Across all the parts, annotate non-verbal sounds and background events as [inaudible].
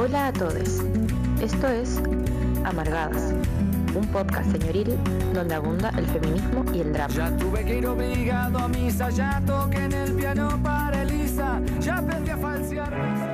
Hola a todos. Esto es Amargadas, un podcast señoril donde abunda el feminismo y el drama. Ya tuve que ir obligado a misa, ya toqué en el piano para Elisa, ya aprendí a falsear.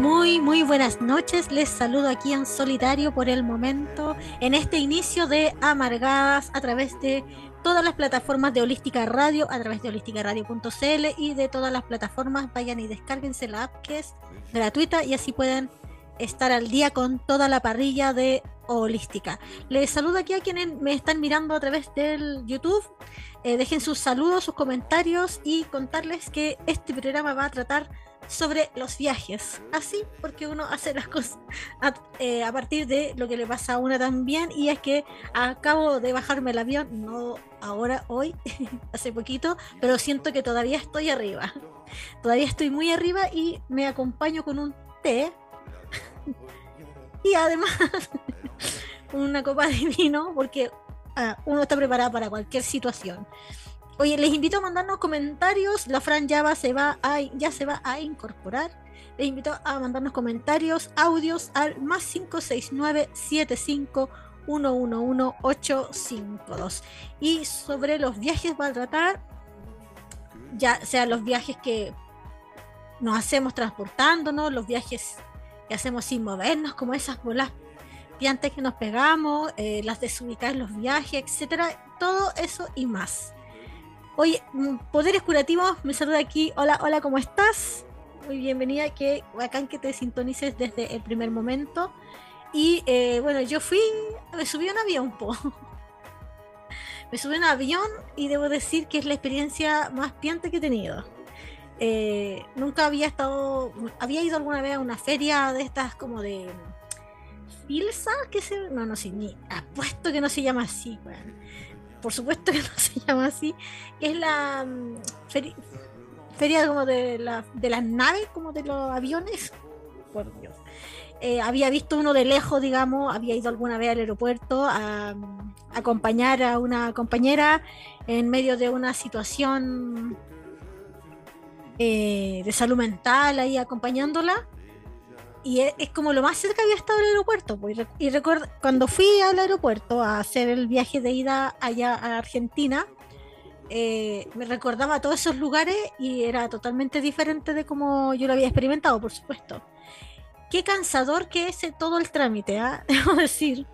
Muy, muy buenas noches. Les saludo aquí en solitario por el momento, en este inicio de Amargadas a través de todas las plataformas de Holística Radio, a través de holísticaradio.cl y de todas las plataformas. Vayan y descárguense la app que es gratuita y así pueden estar al día con toda la parrilla de Holística. Les saludo aquí a quienes me están mirando a través del YouTube. Eh, dejen sus saludos, sus comentarios y contarles que este programa va a tratar sobre los viajes. Así, porque uno hace las cosas eh, a, partir de lo que le pasa a una también. Y es que acabo de bajarme el avión, no ahora, hoy, [laughs] hace poquito, pero siento que todavía estoy arriba. Todavía estoy muy arriba y me acompaño con un té. [laughs] y además, [laughs] una copa de vino, porque ah, uno está preparado para cualquier situación. Oye, les invito a mandarnos comentarios. La Fran ya, se va a, ya se va a incorporar. Les invito a mandarnos comentarios, audios al más 569 75 852. Y sobre los viajes va a tratar, ya sea los viajes que nos hacemos transportándonos, los viajes que hacemos sin movernos, como esas bolas piantes que nos pegamos, eh, las desubicadas los viajes, etcétera, todo eso y más. Oye, mm, Poderes Curativos, me saluda aquí. Hola, hola, ¿cómo estás? Muy bienvenida, que bacán que te sintonices desde el primer momento. Y eh, bueno, yo fui, me subí a un avión, po. [laughs] me subí a un avión y debo decir que es la experiencia más piante que he tenido. Eh, nunca había estado, había ido alguna vez a una feria de estas como de Filsa, que se, no, no sé, ni apuesto que no se llama así, por supuesto que [laughs] no se llama así, que es la mm, feria, como de, de las naves, como de los aviones. Por Dios. Eh, había visto uno de lejos, digamos, había ido alguna vez al aeropuerto a, mm, acompañar a una compañera en medio de una situación eh, de salud mental, ahí acompañándola y es, como lo más cerca había estado el aeropuerto. Pues, y recuerdo, cuando fui al aeropuerto a hacer el viaje de ida allá a Argentina, eh, me recordaba todos esos lugares y era totalmente diferente de como yo lo había experimentado, por supuesto. Qué cansador que es todo el trámite, ¿ah? [laughs] debo decir.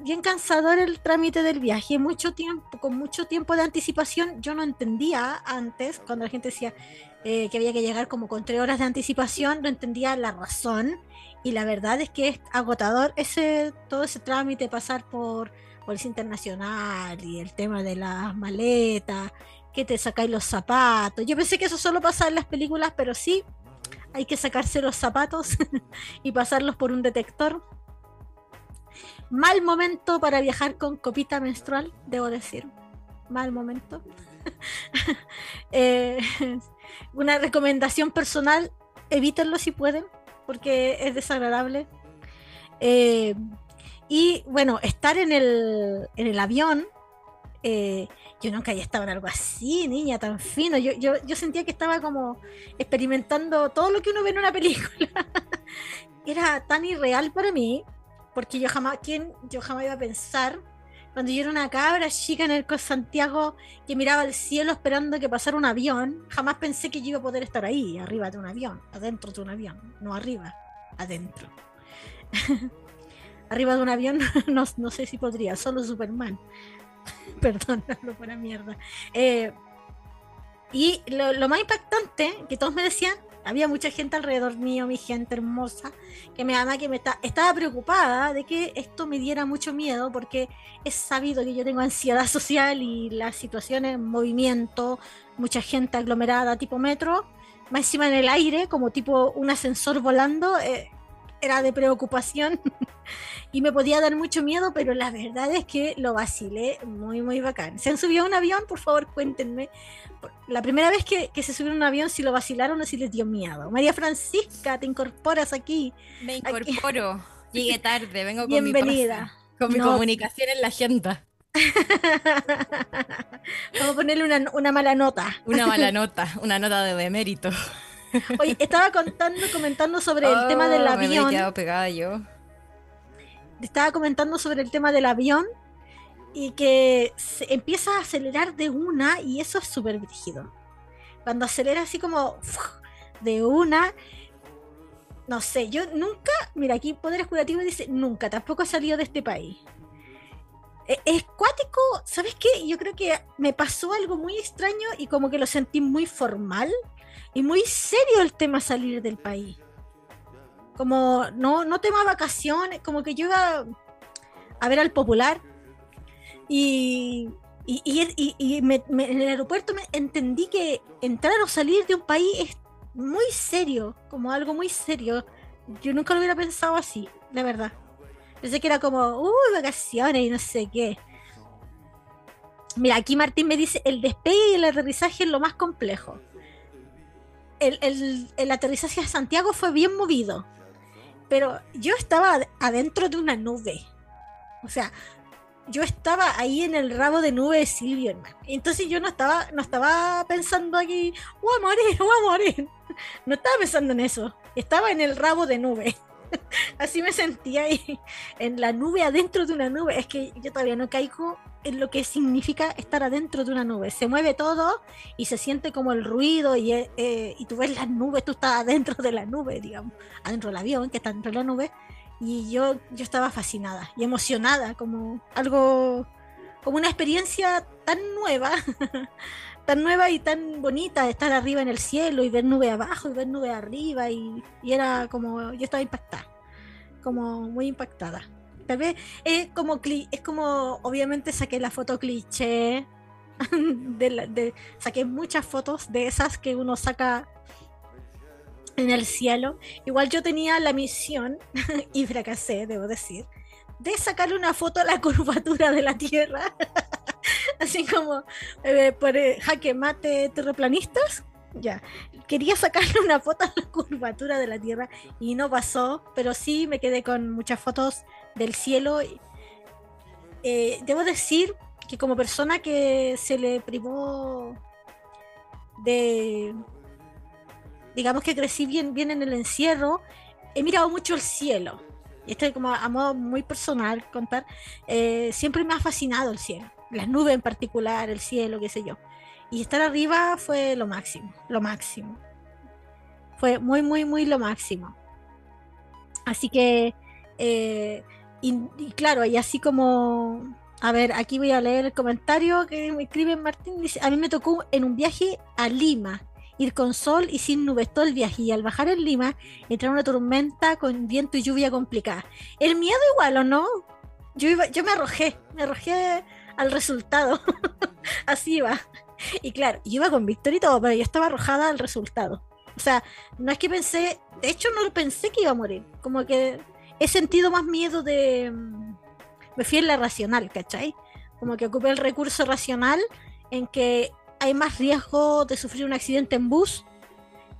Bien cansador el trámite del viaje, mucho tiempo, con mucho tiempo de anticipación. Yo no entendía antes, cuando la gente decía, eh, que había que llegar como con tres horas de anticipación, no entendía la razón y la verdad es que es agotador ese todo ese trámite, pasar por Policía Internacional y el tema de las maletas, que te sacáis los zapatos. Yo pensé que eso solo pasaba en las películas, pero sí, hay que sacarse los zapatos [laughs] y pasarlos por un detector. Mal momento para viajar con copita menstrual, debo decir. Mal momento. [laughs] eh, una recomendación personal, evítenlo si pueden, porque es desagradable. Eh, y bueno, estar en el, en el avión, eh, yo nunca había estado en algo así, niña, tan fino. Yo, yo, yo sentía que estaba como experimentando todo lo que uno ve en una película. [laughs] Era tan irreal para mí, porque yo jamás, ¿quién, yo jamás iba a pensar cuando yo era una cabra chica en el Santiago que miraba al cielo esperando que pasara un avión, jamás pensé que yo iba a poder estar ahí, arriba de un avión, adentro de un avión, no arriba, adentro. [laughs] arriba de un avión [laughs] no, no, sé si podría, solo Superman. [laughs] Perdón, [laughs] no fuera mierda. Eh, y lo, más impactante que todos me decían había mucha gente alrededor mío, mi gente hermosa, que me ama, que me está, estaba preocupada de que esto me diera mucho miedo, porque es sabido que yo tengo ansiedad social y las situaciones en movimiento, mucha gente aglomerada tipo metro, más encima en el aire, como tipo un ascensor volando, eh, era de preocupación [laughs] y me podía dar mucho miedo, pero la verdad es que lo vacilé muy, muy bacán. ¿Se han subido a un avión? Por favor, cuéntenme la primera vez que, se subieron a un avión, si lo vacilaron o si les dio miedo. María Francisca, te incorporas aquí. Me incorporo. [laughs] Llegué tarde, vengo con Bienvenida. mi con mi comunicación en la agenda. [laughs] Vamos a ponerle una, una mala nota. Una mala nota, una nota de demérito. Oye, estaba contando, comentando sobre el tema del Oh, Me avión. quedado pegada yo. Estaba comentando sobre el tema del avión y que se empieza a acelerar de una y eso es súper brígido. Cuando acelera así como de una, no sé, yo nunca, mira aquí Poderes Curativos dice nunca, tampoco he salido de este país. E- Es cuático, ¿sabes qué? Yo creo que me pasó algo muy extraño y como que lo sentí muy formal y muy serio el tema salir del país. Como no, no tema vacaciones, como que yo iba a ver al popular y, y, en el aeropuerto entendí que entrar o salir de un país es muy serio, como algo muy serio. Yo nunca lo hubiera pensado así, de verdad. Pensé que era como, uy, vacaciones y no sé qué. Mira, aquí Martín me dice, el despegue y el aterrizaje es lo más complejo. El, el- el aterrizaje a Santiago fue bien movido, pero yo estaba ad- adentro de una nube. O sea, yo estaba ahí en el rabo de nube de Silvio, hermano. Entonces yo no estaba, no estaba pensando aquí, voy a morir, [laughs] voy a morir. No estaba pensando en eso. Estaba en el rabo de nube. [laughs] Así me sentía ahí, en la nube, adentro de una nube. Es que yo todavía no caigo lo que significa estar adentro de una nube. Se mueve todo y se siente como el ruido y, eh, eh, y tú ves las nubes, tú estás adentro de la nube, digamos, adentro del avión que está dentro de la nube. Y yo, yo estaba fascinada y emocionada, como algo, como una experiencia tan nueva, [laughs] tan nueva y tan bonita estar arriba en el cielo y ver nube abajo y ver nube arriba y era como, yo estaba impactada, como muy impactada. Tal vez es como, es como, obviamente saqué la foto cliché, [laughs] de la- de- saqué muchas fotos de esas que uno saca en el cielo. Igual yo tenía la misión, [laughs] y fracasé, debo decir, de sacarle una foto a la [laughs] curvatura de la Tierra. Así como eh, por eh, jaque mate terraplanistas. Ya, quería sacarle una foto a la curvatura de la Tierra y no pasó, pero sí me quedé con muchas fotos del cielo. Eh, debo decir que como persona que se le privó de, digamos que crecí bien, bien en el encierro, he mirado mucho el cielo. Y esto es como a modo muy personal contar, eh, siempre me ha fascinado el cielo, las nubes en particular, el cielo, qué sé yo. Y estar arriba fue lo máximo, lo máximo. Fue muy, muy, muy lo máximo. Así que, eh, y, claro, y así como, a ver, aquí voy a leer el comentario que me escribe Martín, dice, a mí me tocó en un viaje a Lima, ir con sol y sin nubes todo el viaje, y al bajar en Lima, entrar una tormenta con viento y lluvia complicada. El miedo igual, ¿o no? Yo, iba, yo me arrojé, me arrojé al resultado, [laughs] así iba. Y claro, yo iba con Víctor y todo, pero yo estaba arrojada al resultado. O sea, no es que pensé, de hecho no pensé que iba a morir, como que he sentido más miedo de... mm, Me fui en la racional, ¿cachai? Como que ocupé el recurso racional en que hay más riesgo de sufrir un accidente en bus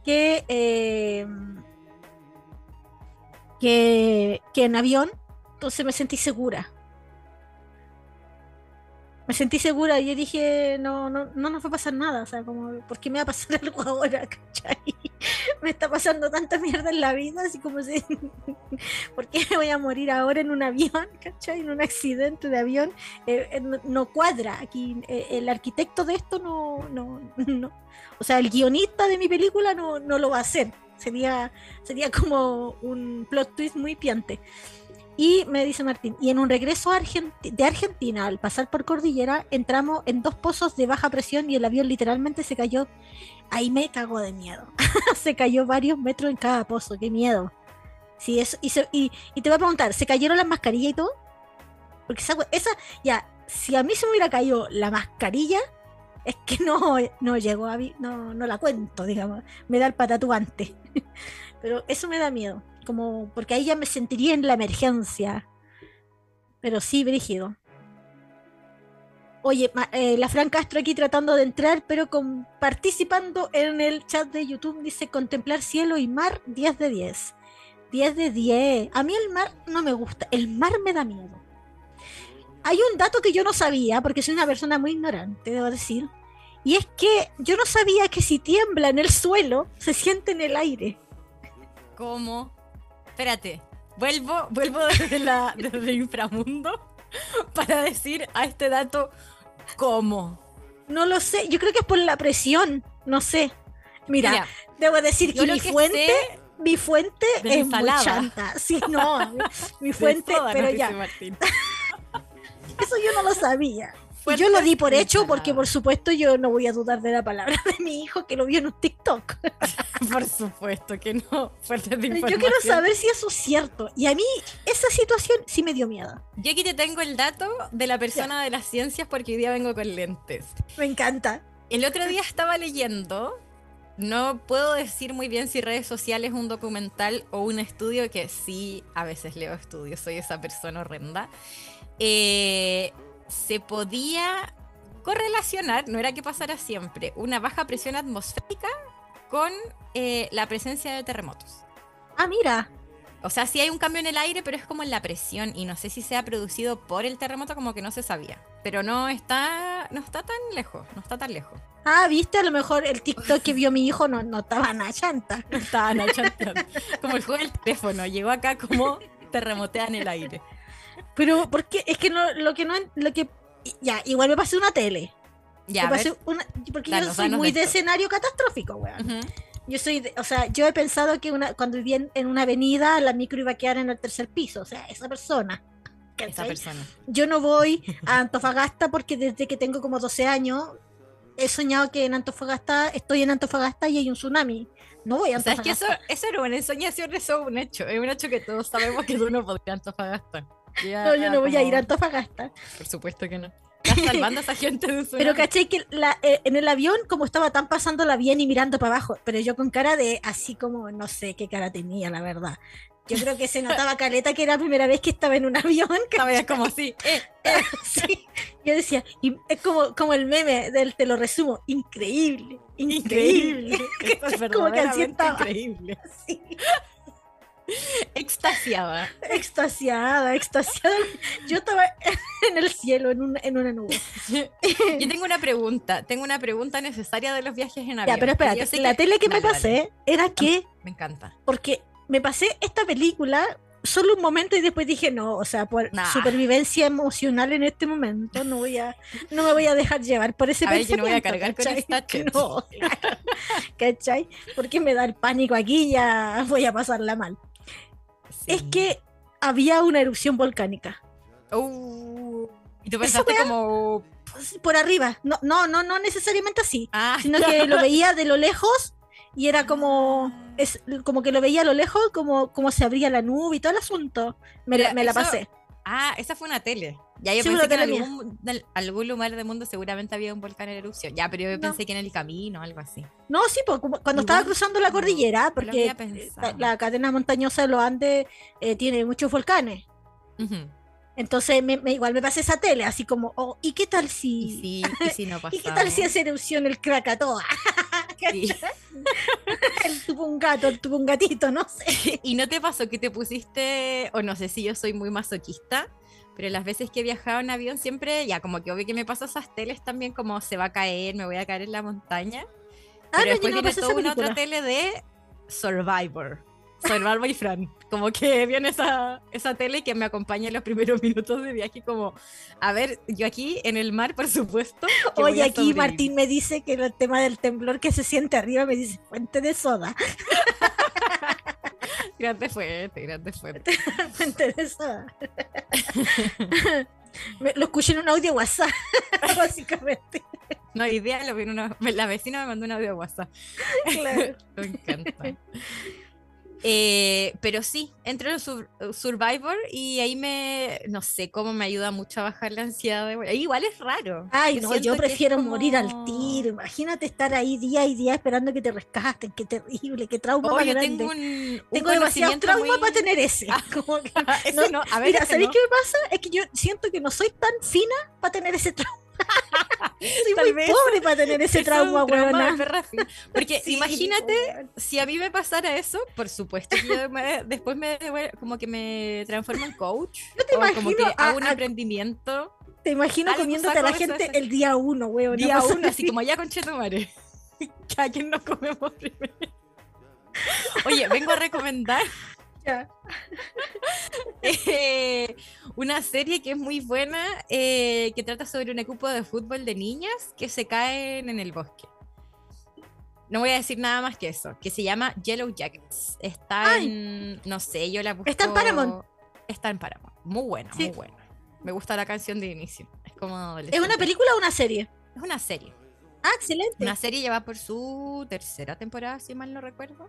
que, eh, que, que en avión. Entonces me sentí segura. Me sentí segura y yo dije, no, no, no nos va a pasar nada. O sea, como, ¿por qué me va a pasar [laughs] algo ahora? ¿Cachai? Me está pasando tanta mierda en la vida, así como si. [laughs] ¿Por qué me voy a morir ahora en un avión? [laughs] ¿Cachai? En un accidente de avión. Eh, eh, no, cuadra. Aquí eh, el arquitecto de esto no, no, no. O sea, el guionista de mi película no, no lo va a hacer. Sería, sería como un plot twist muy piante. Y me dice Martín, y en un regreso de Argentina, al pasar por Cordillera, entramos en dos pozos de baja presión y el avión literalmente se cayó. Ahí me cagó de miedo. [laughs] se cayó varios metros en cada pozo, qué miedo. Sí, eso, y, te voy a preguntar, ¿se cayeron las mascarillas y todo? Porque esa, esa, ya, si a mí se me hubiera caído la mascarilla, es que no, no llegó a mí, no, no la cuento, digamos. Me da el patatú antes. [laughs] Pero eso me da miedo, como porque ahí ya me sentiría en la emergencia. Pero sí, brígido. Oye, eh, la Fran Castro aquí tratando de entrar, pero con, participando en el chat de YouTube, dice contemplar cielo y mar 10 de 10. 10 de 10. A mí el mar no me gusta, el mar me da miedo. hay un dato que yo no sabía, porque soy una persona muy ignorante, debo decir. Y es que yo no sabía que si tiembla en el suelo, se siente en el aire. ¿Cómo? Espérate, vuelvo, vuelvo desde, la, desde inframundo para decir a este dato cómo. No lo sé, yo creo que es por la presión, no sé. Mira, Mira, debo decir que mi fuente, sé mi fuente de es muy chanta. Sí, no, mi- [laughs] fuente, pero ya, [laughs] eso yo no lo sabía. Y yo lo di por hecho porque por supuesto yo no voy a dudar de la palabra de mi hijo que lo vio en un TikTok. [laughs] Por supuesto que no. Fuertes de Yo quiero saber si eso es cierto. Y a mí esa situación sí me dio miedo. Yo aquí te tengo el dato de la persona de las ciencias porque hoy día vengo con lentes. Me encanta. El otro [laughs] día estaba leyendo, no puedo decir muy bien si redes sociales, un documental o un estudio, que sí, a veces leo estudios, soy esa persona horrenda. Eh, se podía correlacionar, no era que pasara siempre, una baja presión atmosférica con eh, la presencia de terremotos. Ah, mira. O sea, sí hay un cambio en el aire, pero es como en la presión y no sé si se ha producido por el terremoto, como que no se sabía. Pero no está, no está tan lejos, no está tan lejos. Ah, viste, a lo mejor el TikTok que vio mi hijo no, no estaba nada chanta. [laughs] Estaban achanteando. Como el juego del teléfono, llegó acá como terremotea en el aire. Pero, porque Es que no, lo que no. Lo que, ya, igual me pasé una tele. Ya, Me pasé una, porque yo Danos, soy danos muy de esto. escenario catastrófico, weón. Ujú. Yo soy, de- o sea, yo he pensado que una, cuando vivía en, en una avenida, la micro iba a quedar en el tercer piso. O sea, esa persona. Esa persona. Yo no voy [laughs] a Antofagasta porque desde que tengo como 12 años he soñado que en Antofagasta, estoy en Antofagasta y hay un tsunami. No voy a O sea, es que Antofagasta. eso, eso era una ensoñación, eso es un hecho. Es un hecho que todos sabemos que tú no podrías Antofagasta. Ya, No, yo no voy a como- ir a Antofagasta. Por supuesto que no. Estás salvando a esa gente de un Pero caché que la- eh, en el avión, como estaba tan pasándola bien y mirando para abajo, pero yo con cara de así como, no sé qué cara tenía, la verdad. Yo creo que se [laughs] notaba caleta que era la primera vez que estaba en un avión. Esta vez como así. Eh, [laughs] Sí. Yo decía, y es como, como el meme del te lo resumo, increíble, increíble. increíble. [laughs] Esto es Como que así estaba. increíble. Sí. [laughs] Extasiada. Extasiada, extasiada. Yo estaba [laughs] en el cielo, en una, en una nube. [laughs] Yo tengo una pregunta, tengo una pregunta necesaria de los viajes en avión. Ya, pero espérate, la tele que me dale, pasé era que, Me encanta. porque me pasé esta película solo un momento y después dije, no, o sea, por Nah. supervivencia emocional en este momento, no voy a, no me voy a dejar llevar por ese A ver, yo no voy a cargar con ¿cachai? chet. No, ¿cachai? Porque me da el pánico aquí y ya voy a pasarla mal. Es que había una erupción volcánica. Uh, y tú pensaste como. Por arriba, no, no, no, no necesariamente así, Ah, sino que lo veía de lo lejos y era como es como que lo veía a lo lejos como, como se abría la nube y todo el asunto. Me, la- Mira, me la eso- pasé ah, esa fue una tele. Ya yo Sí, pensé que en algún, lugar del mundo seguramente había un volcán en erupción. Ya, pero yo No. pensé que en el camino o algo así. no sí como cuando estaba cruzando la cordillera porque eh, la, la cadena montañosa de los Andes eh, tiene muchos volcanes entonces me, me- igual me pasé esa tele así como oh, y qué tal Y si sí, y [laughs] si no. ¿Y qué tal si hace erupción el Krakatoa? [laughs] Sí. [laughs] el tupungato, el tupungatito, no sé. [laughs] ¿Y no te pasó que te pusiste, o no sé si yo soy muy masoquista, pero las veces que he viajado en avión siempre, ya como que obvio que me paso esas teles también como se va a caer, me voy a caer en la montaña. Ah, pero no, después viene toda una otra tele de Survivor. Survivor y Fran. Como que viene esa, esa tele que me acompaña en los primeros minutos de viaje, como, a ver, yo aquí en el mar, por supuesto. Oye, aquí. Martín me dice que el tema del temblor que se siente arriba me dice fuente de soda. [laughs] Grande fuerte, grande fuerte. [laughs] fuente de soda. Me- lo escuché en un audio WhatsApp, [laughs] básicamente. No, idea, lo vi en una, la vecina me mandó un audio WhatsApp. Claro. Me encanta. Eh, pero sí, entro en Sur- Survivor y ahí me, no sé cómo me ayuda mucho a bajar la ansiedad. de- igual es raro. Ay, Yo no, yo prefiero morir al tiro. Imagínate estar ahí día y día esperando que te rescaten. Qué terrible, qué trauma Oh, más yo grande. tengo un, demasiado trauma muy- para tener ese. [laughs] [laughs] Como que- [laughs] Ese no, no, a ver, Mira, ¿sabéis no. qué me pasa? Es que yo siento que no soy tan fina para tener ese trauma. [laughs] Soy Tal muy vez pobre para tener ese Es trauma, weona. Porque [laughs] Sí, imagínate, si a mí me pasara eso, por supuesto que yo me- después me como que me transformo en coach. [laughs] Yo te o como imagino que a- hago un a- emprendimiento. Te imagino comiéndote a la gente esa- el día uno, weón. Día uno, así como ya con Chetumare. ¿A quién nos comemos primero? Oye, vengo a recomendar [laughs] eh, una serie que es muy buena, eh, que trata sobre un equipo de fútbol de niñas que se caen en el bosque. No voy a decir nada más que eso, que se llama Yellow Jackets. Está Ay. en, no sé, yo la busco. Está en Paramount. Está en Paramount. Muy buena, Sí. muy buena. Me gusta la canción de inicio. Es como ¿Es una película o una serie? Es una serie. Ah, excelente. Una serie ya va por su tercera temporada, si mal no recuerdo.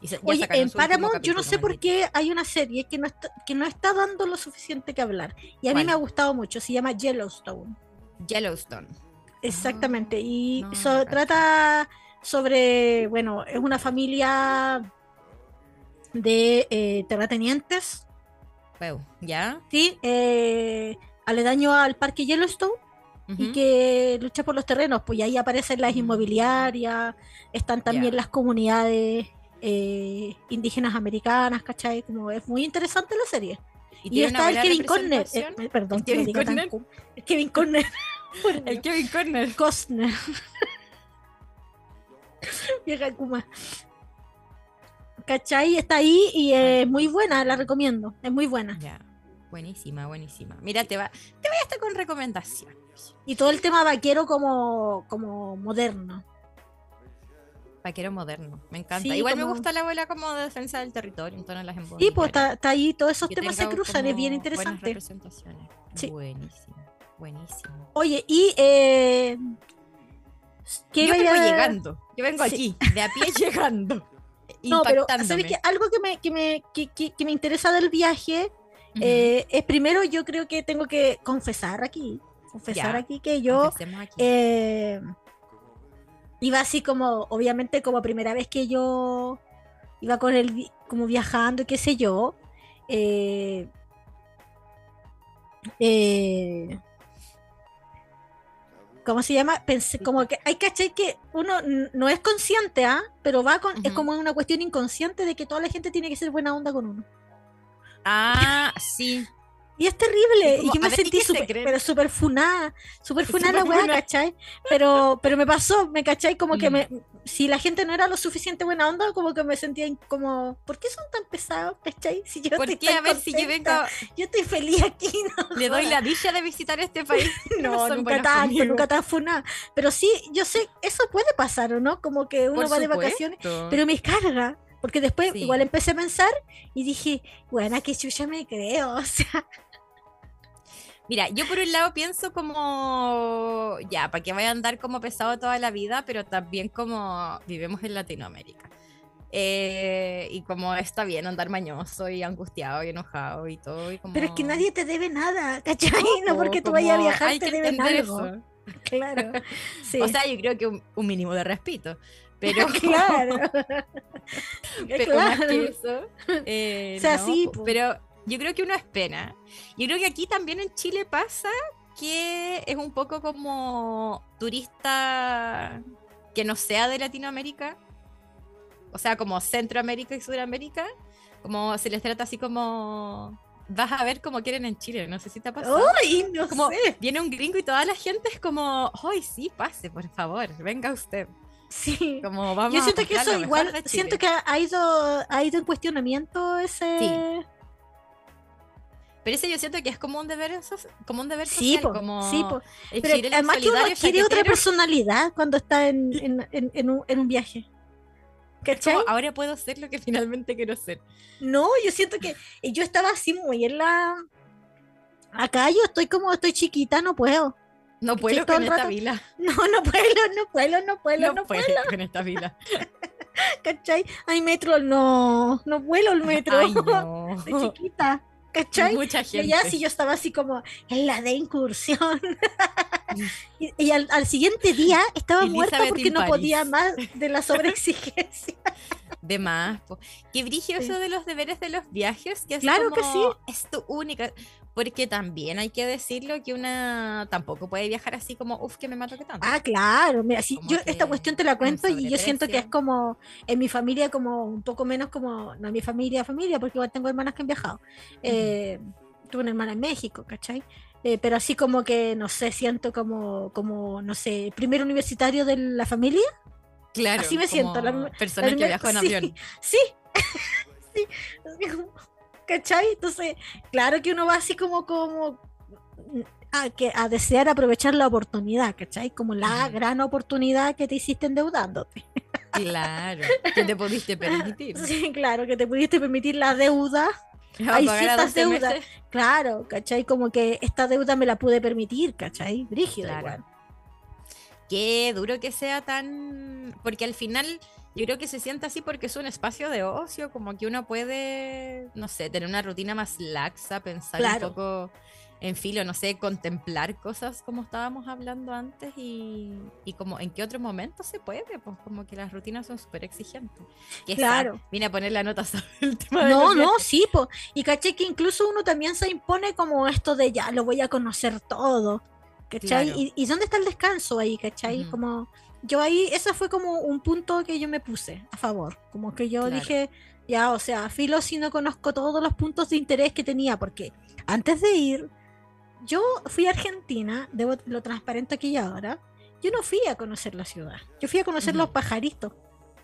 Y se- ya Oye, en Paramount yo no sé por qué hay una serie que no está, que no está dando lo suficiente que hablar. Y a mí ¿Cuál? me ha gustado mucho. Se llama Yellowstone. Yellowstone. Exactamente. y no, so- no cacho. trata sobre, bueno, es una familia de eh, terratenientes, Peu, ¿Ya? ¿sí? Eh, aledaño al parque Yellowstone. Y que lucha por los terrenos, pues y ahí aparecen las Mm. inmobiliarias, están también las comunidades eh, indígenas americanas, ¿cachai? Como es muy interesante la serie. Y, una está el Kevin Conner, eh, eh, perdón, ¿El que Kevin diga tan el Kevin Conner, [laughs] por El. Kevin Corner. Costner. [laughs] Vieja Kuma. ¿Cachai? Está ahí y es muy buena, la recomiendo. Es muy buena. Ya. Buenísima, buenísima. Mira, te va, te voy a estar con recomendaciones. Y todo el tema vaquero como, como moderno. Vaquero moderno, me encanta. Sí, Igual me gusta la abuela como de defensa del territorio en las Sí, pues está, está ahí, todos esos Que temas se cruzan, es bien interesante. representaciones. Sí. Buenísimo, buenísimo. Oye, y eh, ¿qué Yo vengo a- llegando, yo vengo Sí. aquí, de a pie [laughs] llegando. No, pero. ¿sabes qué? algo que me, que, me, que, que- que me interesa del viaje eh, es primero yo creo que tengo que confesar aquí, confesar Ya. aquí que yo aquí. eh, iba así como, obviamente como primera vez que yo iba con el, vi- como viajando, qué sé yo. eh, eh, ¿Cómo se llama? Pensé como que hay que que uno no es consciente, ¿ah? Pero va con, es como una cuestión inconsciente de que toda la gente tiene que ser buena onda con uno. Ah, sí. Y es terrible. Y como, y yo me ver, ¿y sentí se súper, pero súper funada. Súper [laughs] funada la Súper weá. ¿cachai? Pero, pero me pasó, me cachai, como que Mm. me, si la gente no era lo suficiente buena onda, como que me sentía como, ¿por qué son tan pesados, cachai? [laughs] Si yo ¿Por estoy qué? A ver si yo vengo, contenta, yo estoy feliz aquí, [laughs] ¿no? le doy la dicha de visitar este país. No, son nunca tanto, conmigo. nunca tan funada. Pero sí, yo sé, eso puede pasar, ¿o no? Como que uno Por va de vacaciones, supuesto. pero me carga. Porque después Sí. igual empecé a pensar y dije, bueno, que chucha me creo, [laughs] o sea, Mira, yo por un lado pienso como, ya, para que vaya a andar como pesado toda la vida, pero también como vivimos en Latinoamérica. Eh, y como está bien andar mañoso y angustiado y enojado y todo. Y como... pero es que nadie te debe nada, ¿cachai? No, po, porque tú vayas a viajar te deben algo. eso. [laughs] Claro. [laughs] Sí. O sea, yo creo que un, un mínimo de respeto. Pero, [laughs] claro. [laughs] pero más claro. que eso. eh, O sea, no, sí, po. Pero yo creo que uno es pena. Yo creo que aquí también en Chile pasa que es un poco como turista que no sea de Latinoamérica. O sea, como Centroamérica y Sudamérica. Como se les trata así como. Vas a ver como quieren en Chile. No sé si te ha pasado. Uy, no como sé. viene un gringo y toda la gente es como, ¡ay, sí, pase, por favor! Venga usted. Sí. Como vamos Yo siento que eso igual, siento que ha ido, ha ido en cuestionamiento ese. Sí. Pero ese yo siento que es como un deber, como un deber Sí, social, po, como sí, po. Pero además que uno adquiere otra personalidad cuando está en, en, en, en un, en un viaje. ¿Cachai? como, ahora puedo ser lo que finalmente quiero ser. No, yo siento que yo estaba así muy en la. Acá yo estoy como, estoy chiquita, no puedo. No puedo con esta vila. [laughs] No, no puedo, no puedo, no puedo, No, no, puedo con esta vila. [laughs] ¿cachai? Hay metro, no, no vuelo el metro. Ay, no. [laughs] Estoy chiquita, ¿cachai? Mucha Y gente. ya si yo estaba así como en la de incursión. y y al, al siguiente día estaba muerta porque no podía más de la sobreexigencia. De más. po. Qué Sí. eso de los deberes de los viajes, que es Claro que como, es tu única. Porque también hay que decirlo que una tampoco puede viajar así como, uff, que me mato que tanto. Ah, claro, mira, sí, Como yo esta cuestión te la cuento y yo siento que es como en mi familia como un poco menos como, no en mi familia, familia, porque igual tengo hermanas que han viajado. Eh, tuve una hermana en México, ¿cachai? Eh, pero así como que, no sé, siento como, como, no sé, primer universitario de la familia. Claro. así me siento, la persona la que viajó en sí, avión. [laughs] Sí, [laughs] sí, ¿cachai? Entonces, claro que uno va así como, como a, que, a desear aprovechar la oportunidad, ¿cachai? Como la gran oportunidad que te hiciste endeudándote. Claro, que te pudiste permitir. [laughs] Sí, claro, que te pudiste permitir la deuda. Hay ciertas 12 deudas. meses. Claro, ¿cachai? Como que esta deuda me la pude permitir, ¿cachai? Brígido Claro. igual. Qué duro que sea tan. Porque al final yo creo que se siente así porque es un espacio de ocio, como que uno puede, no sé, tener una rutina más laxa, pensar Claro. un poco en filo, no sé, contemplar cosas como estábamos hablando antes y, y como en qué otro momento se puede, pues como que las rutinas son súper exigentes. Que Claro. Vine a poner la nota [laughs] sobre el tema No, no, sí, po. y caché que incluso uno también se impone como esto de ya, lo voy a conocer todo, ¿cachai? Claro. ¿Y, y dónde está el descanso ahí, cachai? Ujú. Como, yo ahí, ese fue como un punto que yo me puse a favor, como que yo Claro. dije, ya, o sea, filo si no conozco todos los puntos de interés que tenía, porque antes de ir, yo fui a Argentina, debo lo transparente aquí y ahora, yo no fui a conocer la ciudad, yo fui a conocer los pajaritos.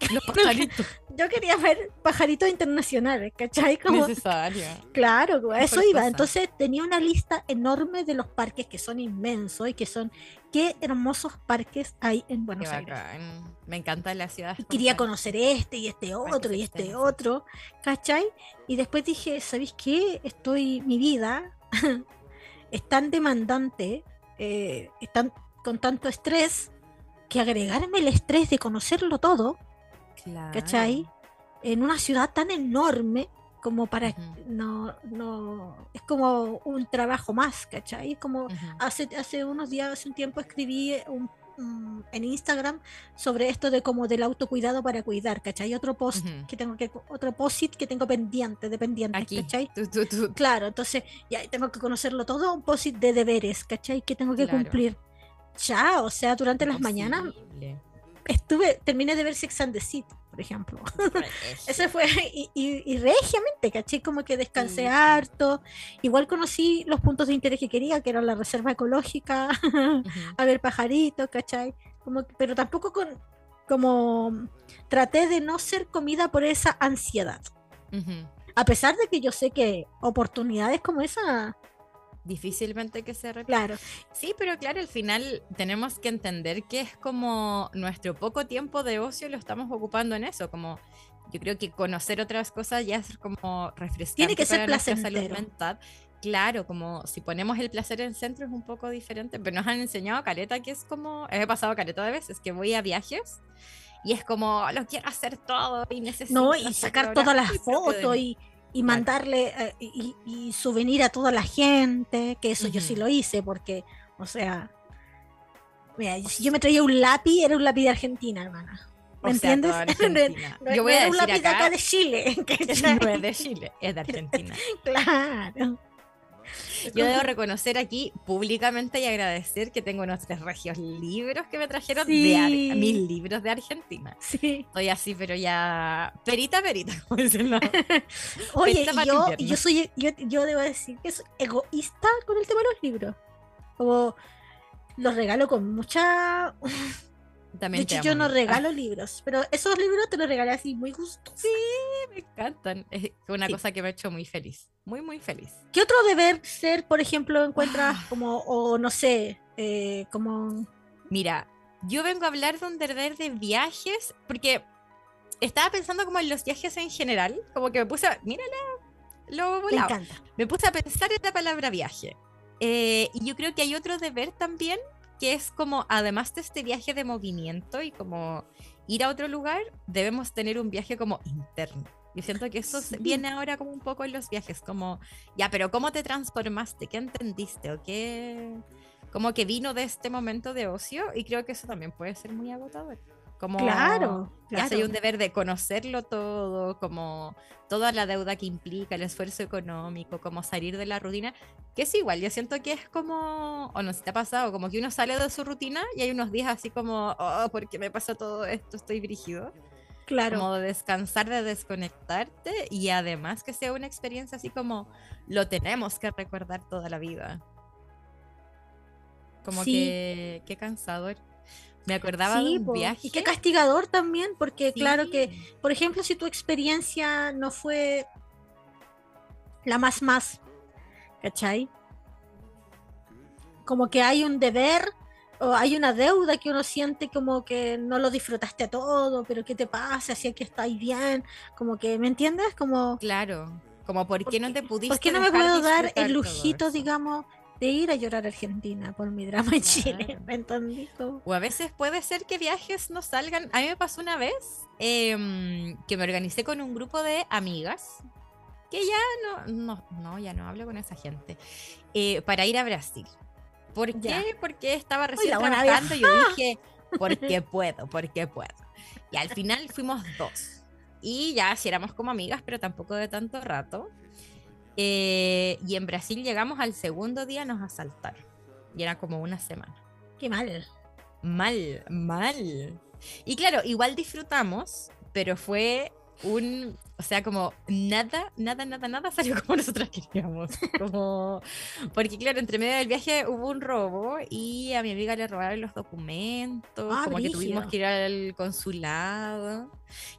[laughs] Los pajaritos. [laughs] Yo quería ver pajaritos internacionales, ¿cachai? Como, Necesario. Claro, a eso iba. cosa. Entonces tenía una lista enorme de los parques que son inmensos y que son qué hermosos parques hay en Qué Buenos Aires. bacán. Me encanta la ciudad. Y quería conocer este y este otro y este otro, ¿cachai? Y después dije, ¿sabéis qué? Estoy, mi vida [laughs] es tan demandante, eh, es tan- con tanto estrés, que agregarme el estrés de conocerlo todo, ¿cachai? En una ciudad tan enorme como para no, no, es como un trabajo más, ¿cachai? Como hace, hace unos días, hace un tiempo escribí un, un- en Instagram sobre esto de como del autocuidado para cuidar, ¿cachai? Otro post que tengo que, otro post que tengo pendiente, de pendientes, Aquí. ¿cachai? Tú- tú- tú- Claro, entonces ya tengo que conocerlo todo, un post de deberes, ¿cachai? Que tengo que Claro. cumplir. Ya, o sea, durante las mañanas. Estuve, terminé de ver Sex and the City, por ejemplo. [laughs] Ese fue, y, y, y regiamente, ¿cachai? Como que descansé Sí. harto. Igual conocí los puntos de interés que quería, que era la reserva ecológica, [laughs] a ver pajaritos, ¿cachai? Como, que- pero tampoco con, como traté de no ser comida por esa ansiedad. A pesar de que yo sé que oportunidades como esa, Difícilmente que se repita. claro, Sí, pero claro, al final tenemos que entender que es como nuestro poco tiempo de ocio lo estamos ocupando en eso, como yo creo que conocer otras cosas ya es como refrescante Tiene que ser para salud mental. Claro, como si ponemos el placer en centro es un poco diferente, pero nos han enseñado caleta que es como, he pasado caleta de veces que voy a viajes y es como lo quiero hacer todo y necesito ¿no? Y sacar todas las fotos y, y mandarle eh, y, y souvenir a toda la gente, que eso yo sí lo hice, porque, o sea, mira, si yo me traía un lápiz, era un lápiz de Argentina, hermana. ¿Me o sea, entiendes? [laughs] No- no- Yo voy no a era un decir lápiz acá, acá de Chile. [laughs] [laughs] no es de Chile, es de Argentina. Claro. [laughs] Yo debo reconocer aquí públicamente y agradecer que tengo unos tres regios libros que me trajeron de Ar- mis libros de Argentina. Sí. Estoy así, pero ya perita, perita, [laughs] como dicen los- [laughs] Oye, yo, yo soy, yo, yo debo decir que soy egoísta con el tema de los libros. Como los regalo con mucha También te hecho, yo no amiga. regalo libros, pero esos libros te los regalé así muy justo. Sí, me encantan. Es una Sí. cosa que me ha hecho muy feliz. Muy, muy feliz. ¿Qué otro deber ser, por ejemplo, encuentras Ah. como, o no sé, eh, como... Mira, yo vengo a hablar de un deber de viajes porque estaba pensando como en los viajes en general, como que me puse, a, mírala, lo Me volado. encanta. me puse a pensar en la palabra viaje. Eh, y yo creo que hay otro deber también, que es como, además de este viaje de movimiento y como ir a otro lugar, debemos tener un viaje como interno. Yo siento que eso Sí. viene ahora como un poco en los viajes, como, ya, pero ¿cómo te transformaste? ¿Qué entendiste? ¿O qué? Como que vino de este momento de ocio y creo que eso también puede ser muy agotador. Como Claro, ya hay claro. un deber de conocerlo todo, como toda la deuda que implica, el esfuerzo económico, como salir de la rutina, que es igual, yo siento que es como, o no si te ha pasado, como que uno sale de su rutina y hay unos días así como, oh, ¿por qué me pasa todo esto? Estoy brígido. Claro. Como de descansar, de desconectarte y además que sea una experiencia así como lo tenemos que recordar toda la vida. Como Sí. que, qué cansador. Me acordaba Sí, de un po. viaje. Y qué castigador también, porque claro que, por ejemplo, si tu experiencia no fue la más más, ¿cachai? Como que hay un deber o hay una deuda que uno siente como que no lo disfrutaste a todo, pero ¿qué te pasa? Si aquí estáis bien, como que, ¿me entiendes? Como, Claro, como por qué no te pudiste ¿por qué no me puedo dar el lujito, digamos, de ir a llorar a Argentina por mi drama en Chile? Claro. ¿Me [laughs] entendí? O a veces puede ser que viajes no salgan. A mí me pasó una vez em, que me organicé con un grupo de amigas que ya no, no, no, ya no hablo con esa gente, eh, para ir a Brasil. ¿Por Ya. qué? Porque estaba recién trabajando y yo dije, porque [laughs] puedo, porque puedo. Y al final fuimos dos. Y ya, si éramos como amigas, pero tampoco de tanto rato. Eh, y en Brasil llegamos al segundo día, nos asaltaron. Y era como una semana. Qué mal. Mal, mal. Y claro, igual disfrutamos, pero fue un, o sea, como nada, nada, nada, nada salió [laughs] como nosotros queríamos. Como, porque claro, entre medio del viaje hubo un robo y a mi amiga le robaron los documentos, Ah, como que tuvimos brígido. que ir al consulado.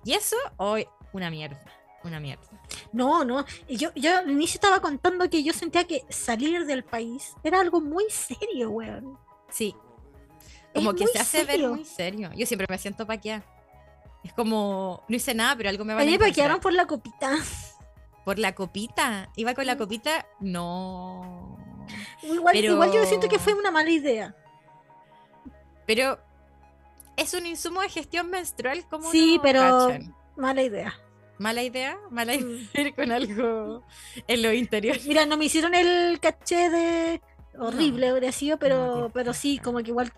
Y eso, hoy, una mierda, una mierda. No, no. Yo, yo al inicio estaba contando que yo sentía que salir del país era algo muy serio, weón. Sí. Es Como que se hace ver muy serio. Yo siempre me siento paqueada. Es como, no hice nada, pero algo me va A me paquearon por la copita. ¿Por la copita? ¿Iba con la copita? No. Igual, Pero- igual yo siento que fue una mala idea. Pero es un insumo de gestión menstrual como Sí, no pero- cachan? Mala idea. Mala idea, mala idea Mm. [laughs] ir con algo en lo interior. [laughs] Mira, no me hicieron el caché de horrible, habría sido, pero, No, pero sí, como que igual,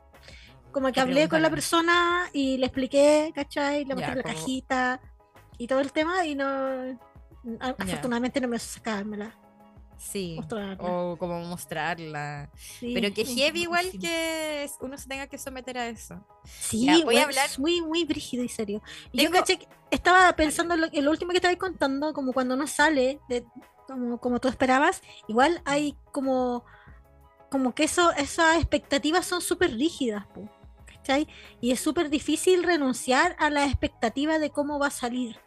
como que hablé con la persona y le expliqué, ¿cachai? Le mostré la como- cajita y todo el tema y no, afortunadamente no me sacármela. Sí. mostrarla. O como mostrarla. Sí, Pero que sí, heavy igual buenísimo. que uno se tenga que someter a eso. Sí, Ya, voy a bueno, hablar- es muy, muy brígido y serio. Y yo Tengo- caché estaba pensando en lo, lo último que estabas contando, como cuando uno sale, de, como, como tú esperabas, igual hay como, como que eso, esas expectativas son súper rígidas, po, ¿cachai? Y es súper difícil renunciar a la expectativa de cómo va a salir,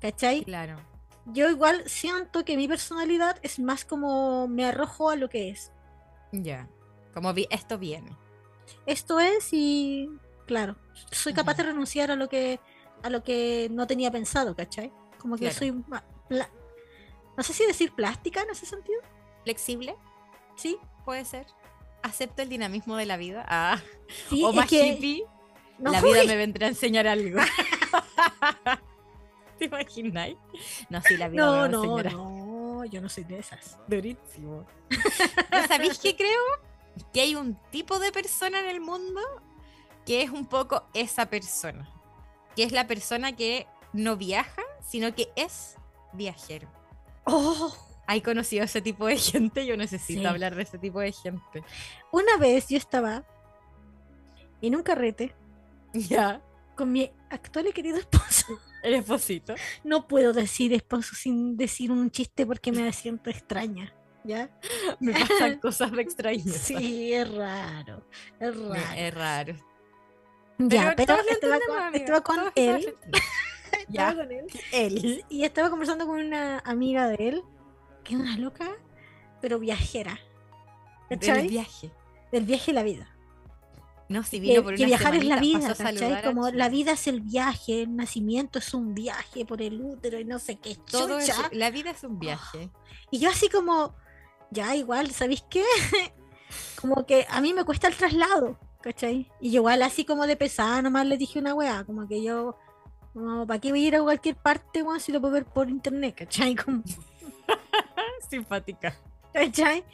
¿cachai? Claro. Yo igual siento que mi personalidad es más como me arrojo a lo que es. Ya. Como vi, esto viene. esto es y claro, soy capaz de renunciar a lo que a lo que no tenía pensado, ¿cachai? Como que Claro. soy no sé si decir plástica en ese sentido, Flexible, ¿sí? puede ser. Acepto el dinamismo de la vida. Ah. Sí, o más que hippie. no, la vida me vendrá a enseñar algo. [laughs] ¿Te imagináis? No, sí, la vida no, a no, algo. no, yo no soy de esas. Durísimo. ¿No sabéis qué creo? Que hay un tipo de persona en el mundo que es un poco esa persona. Que es la persona que no viaja, sino que es viajero. Oh, ¿Hay conocido ese tipo de gente? Yo necesito Sí. hablar de ese tipo de gente. una vez yo estaba en un carrete [laughs] Ya, con mi actual y querido esposo. El esposito. No puedo decir esposo sin decir un chiste porque me siento extraña, ¿ya? Me pasan cosas de extrañeza. Sí, es raro, es raro. Es raro. Ya, pero, lo estaba entendemos, con, él. [laughs] estaba con él. Él. Y estaba conversando con una amiga de él, que es una loca, pero viajera. Del ¿Cachai? viaje. Del viaje y la vida. No, si Que, vino por que viajar es la vida, ¿cachai? Como la vida es el viaje, el nacimiento es un viaje por el útero y no sé qué. Todo es- la vida es un viaje. Y yo así como, ya igual, ¿sabéis qué? [laughs] como que a mí me cuesta el traslado, ¿cachai? Y yo igual así como de pesada nomás le dije una weá, como que yo, como, ¿para qué voy a ir a cualquier parte, weón, si lo puedo ver por internet, ¿cachai? [laughs] Como, [laughs] Simpática. ¿cachai?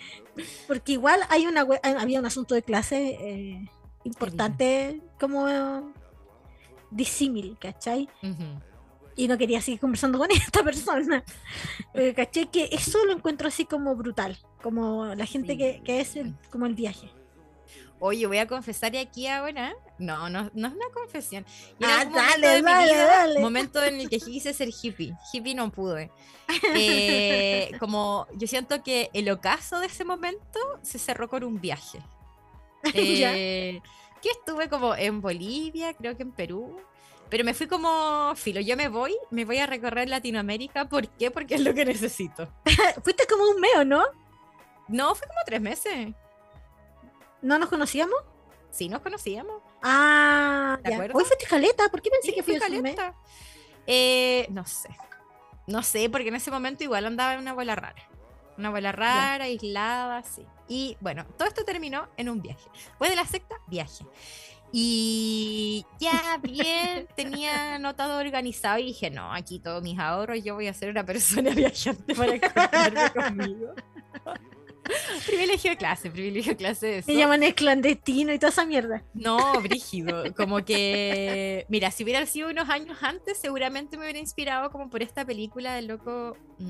Porque igual hay una we- había un asunto de clase eh, importante como disímil, ¿cachai? Y no quería seguir conversando con [laughs] esta persona. Pero caché que eso lo encuentro así como brutal, como la gente Sí. que, que es el- como el viaje. Oye, voy a confesar aquí ahora. No, no, no es una confesión. Y Ah, dale, momento vida, dale. momento en el que quise ser hippie. Hippie no pude. [laughs] Eh, como yo siento que el ocaso de ese momento se cerró con un viaje. [laughs] Eh, que estuve como en Bolivia, creo que en Perú. Pero me fui como filo, yo me voy, me voy a recorrer Latinoamérica. ¿Por qué? Porque es lo que necesito. [laughs] Fuiste como un meo, ¿no? No, fue como tres meses. ¿No nos conocíamos? Sí, nos conocíamos. Ah, ¿Te ya. acuerdas? Hoy fuiste caleta, ¿por qué pensé Sí, que fui caleta. Eh, no sé. No sé, porque en ese momento igual andaba en una abuela rara. Una abuela rara, aislada, sí. Y bueno, todo esto terminó en un viaje. Fue de la secta, viaje. Y ya bien, [laughs] tenía anotado organizado y dije, no, aquí todos mis ahorros, yo voy a ser una persona [laughs] viajante para [laughs] encontrarme conmigo. [laughs] privilegio de clase, privilegio de clase eso. Me llaman el clandestino y toda esa mierda. No, brígido. Como que, mira, si hubiera sido unos años antes, seguramente me hubiera inspirado como por esta película del loco. mm,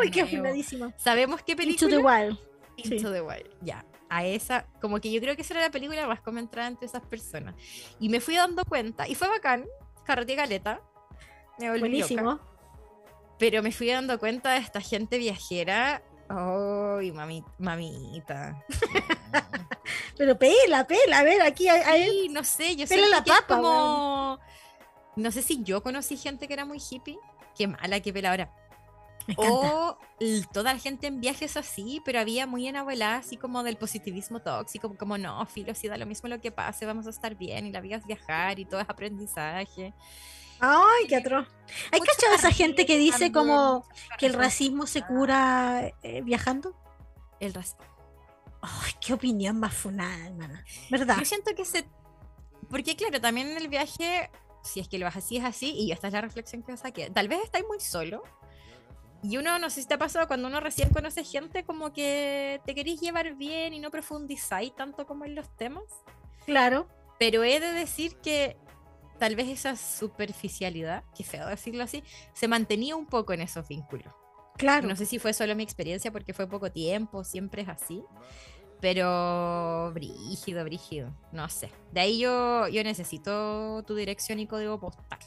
Uy, qué nuevo. afinadísimo. ¿Sabemos qué Into película? the Wild. Into the Wild. Ya. A esa, como que yo creo que esa era la película más comentada entre esas personas. Y me fui dando cuenta, y fue bacán, carretera caleta. Me volví loca. Buenísimo. Pero me fui dando cuenta de esta gente viajera. Ay, mami, mamita. [laughs] Pero pela, pela, a ver, aquí hay, hay- Sí, no sé, yo sé la que es papa, como... No sé si yo conocí gente que era muy hippie. Qué mala, qué pela ahora. O toda la gente en viajes así, pero había muy en abuela, así como del positivismo tóxico, como no, filo, si da lo mismo lo que pase, vamos a estar bien y la vida es viajar y todo es aprendizaje. Ay, qué atroz. ¿Hay cachado esa gente que dice como que el racismo se cura eh, viajando? El racismo. Ay, qué opinión más funada, hermana. ¿Verdad? Yo siento que se... Porque claro, también en el viaje, si es que lo vas así, es así, y esta es la reflexión que saqué. Tal vez estáis muy solo. Y uno, no sé si te ha pasado, cuando uno recién conoce gente, como que te queréis llevar bien y no profundizáis tanto como en los temas. Claro. Pero he de decir que tal vez esa superficialidad, que feo decirlo así, se mantenía un poco en esos vínculos. Claro. No sé si fue solo mi experiencia porque fue poco tiempo, siempre es así. Pero brígido, brígido. No sé. De ahí yo, yo necesito tu dirección y código postal.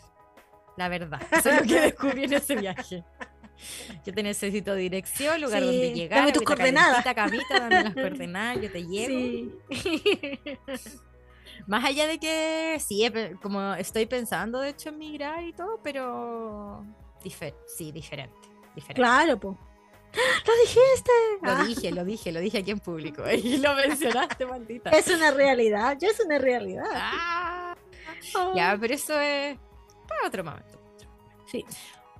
La verdad. Eso es lo que [laughs] descubrí en ese viaje. Yo te necesito dirección, lugar Sí, donde llegar, dame tus coordenadas. camita, dame las coordenadas, yo te [laughs] llevo. Sí. [laughs] Más allá de que sí, como estoy pensando de hecho en migrar y todo, pero dife- sí, diferente. diferente. claro, po. [gasps] Lo dijiste. Lo Ah, dije, lo dije, lo dije aquí en público. [laughs] Y lo mencionaste, maldita. Es una realidad. Ya es una realidad. Ah, Oh. ya, pero eso es para otro momento. Sí.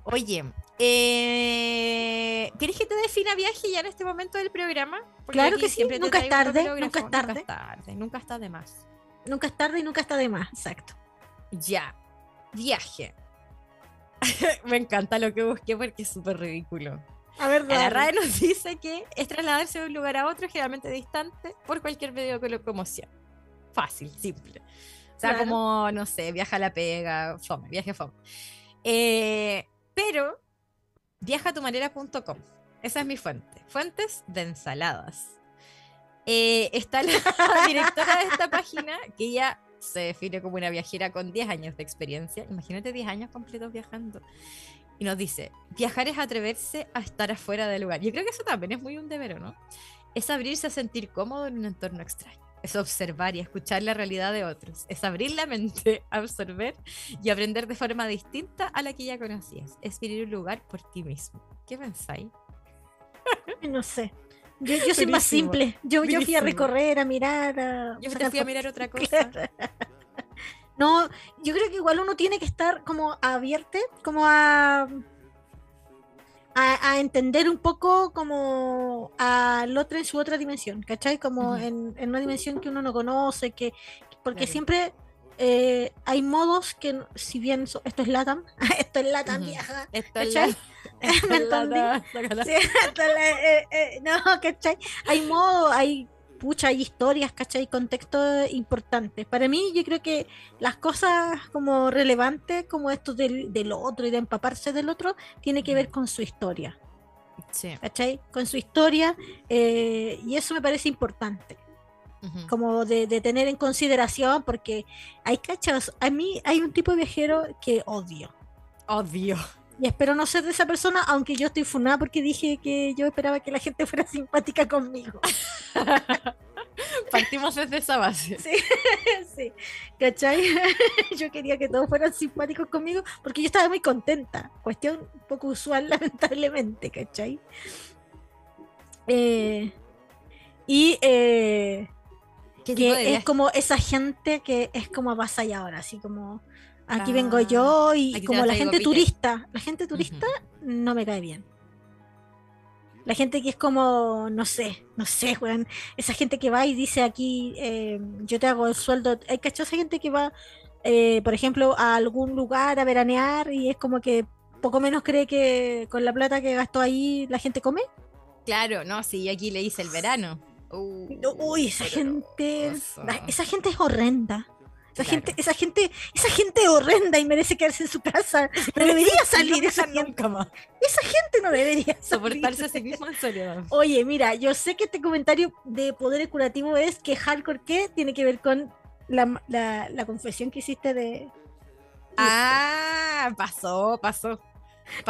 Oye, eh, ¿querés que te defina viaje ya en este momento del programa? Porque Claro que sí, siempre te nunca es tarde, nunca es Nunca tarde. es tarde, nunca está de más. Nunca es tarde y nunca está de más. Exacto. Ya, viaje. [laughs] Me encanta lo que busqué porque es súper ridículo. A ver, La. RAE nos dice que es trasladarse de un lugar a otro, generalmente distante, por cualquier medio de locomoción. Fácil, simple. O sea, Claro. como, no sé, viaja a la pega, fome, viaje fome. Eh, pero, viajatumanera.com. Esa es mi fuente. Fuentes de ensaladas. Eh, está la [laughs] directora de esta página, que ella se define como una viajera con 10 años de experiencia. Imagínate 10 años completos viajando. Y nos dice, viajar es atreverse a estar afuera del lugar. Yo creo que eso también es muy un deber, ¿o ¿no? Es abrirse a sentir cómodo en un entorno extraño. Es observar y escuchar la realidad de otros. Es abrir la mente, [laughs] absorber y aprender de forma distinta a la que ya conocías. Es vivir un lugar por ti mismo. ¿Qué pensáis? No sé. Yo, yo soy más simple. Yo, yo fui a recorrer, a mirar. A Yo te fui a mirar otra [laughs] cosa. No, yo creo que igual uno tiene que estar como abierto, como a, a, a entender un poco como al otro en su otra dimensión, ¿cachai? Como en, en una dimensión que uno no conoce, que porque Claro. siempre eh, hay modos que, si bien so- esto es LATAM, [laughs] esto es LATAM, vieja. Esto es ¿Cachai? la- esto [laughs] ¿Me entendí? Sí, [laughs] esto es la- eh, eh, no, ¿cachai? Hay modos, hay pucha, hay historias, ¿cachai? Contextos importantes. Para mí, yo creo que las cosas como relevantes, como esto del, del otro y de empaparse del otro, tiene que ver con su historia, Sí. ¿cachai? Con su historia, eh, y eso me parece importante Como de, de tener en consideración, porque hay cachas, a mí hay un tipo de viajero que odio. Odio. Y espero no ser de esa persona, aunque yo estoy funada porque dije que yo esperaba que la gente fuera simpática conmigo. [laughs] Partimos desde esa base. Sí, [laughs] sí, ¿cachai? [laughs] Yo quería que todos fueran simpáticos conmigo porque yo estaba muy contenta. Cuestión un poco usual, lamentablemente, ¿cachai? Eh, y eh, ¿Qué tipo de que es como esa gente que es como avasalladora, así como aquí Ah, vengo yo y como la gente turista, la gente turista no me cae bien. La gente que es como, no sé, no sé, weón, esa gente que va y dice aquí, eh, yo te hago el sueldo, hay cachado esa gente que va, eh, por ejemplo, a algún lugar a veranear y es como que poco menos cree que con la plata que gastó ahí la gente come. Claro, no, sí, aquí le hice el verano. Uh, Uy, esa gente, esa gente es horrenda. Esa Claro. gente, esa gente, esa gente es horrenda y merece quedarse en su casa. [laughs] No debería salir esa gente. nunca más. Esa gente no debería [laughs] salir. Soportarse a sí mismo en soledad. Oye, mira, yo sé que este comentario de poder curativo es que hardcore qué tiene que ver con la, la, la confesión que hiciste de Ah, pasó, pasó.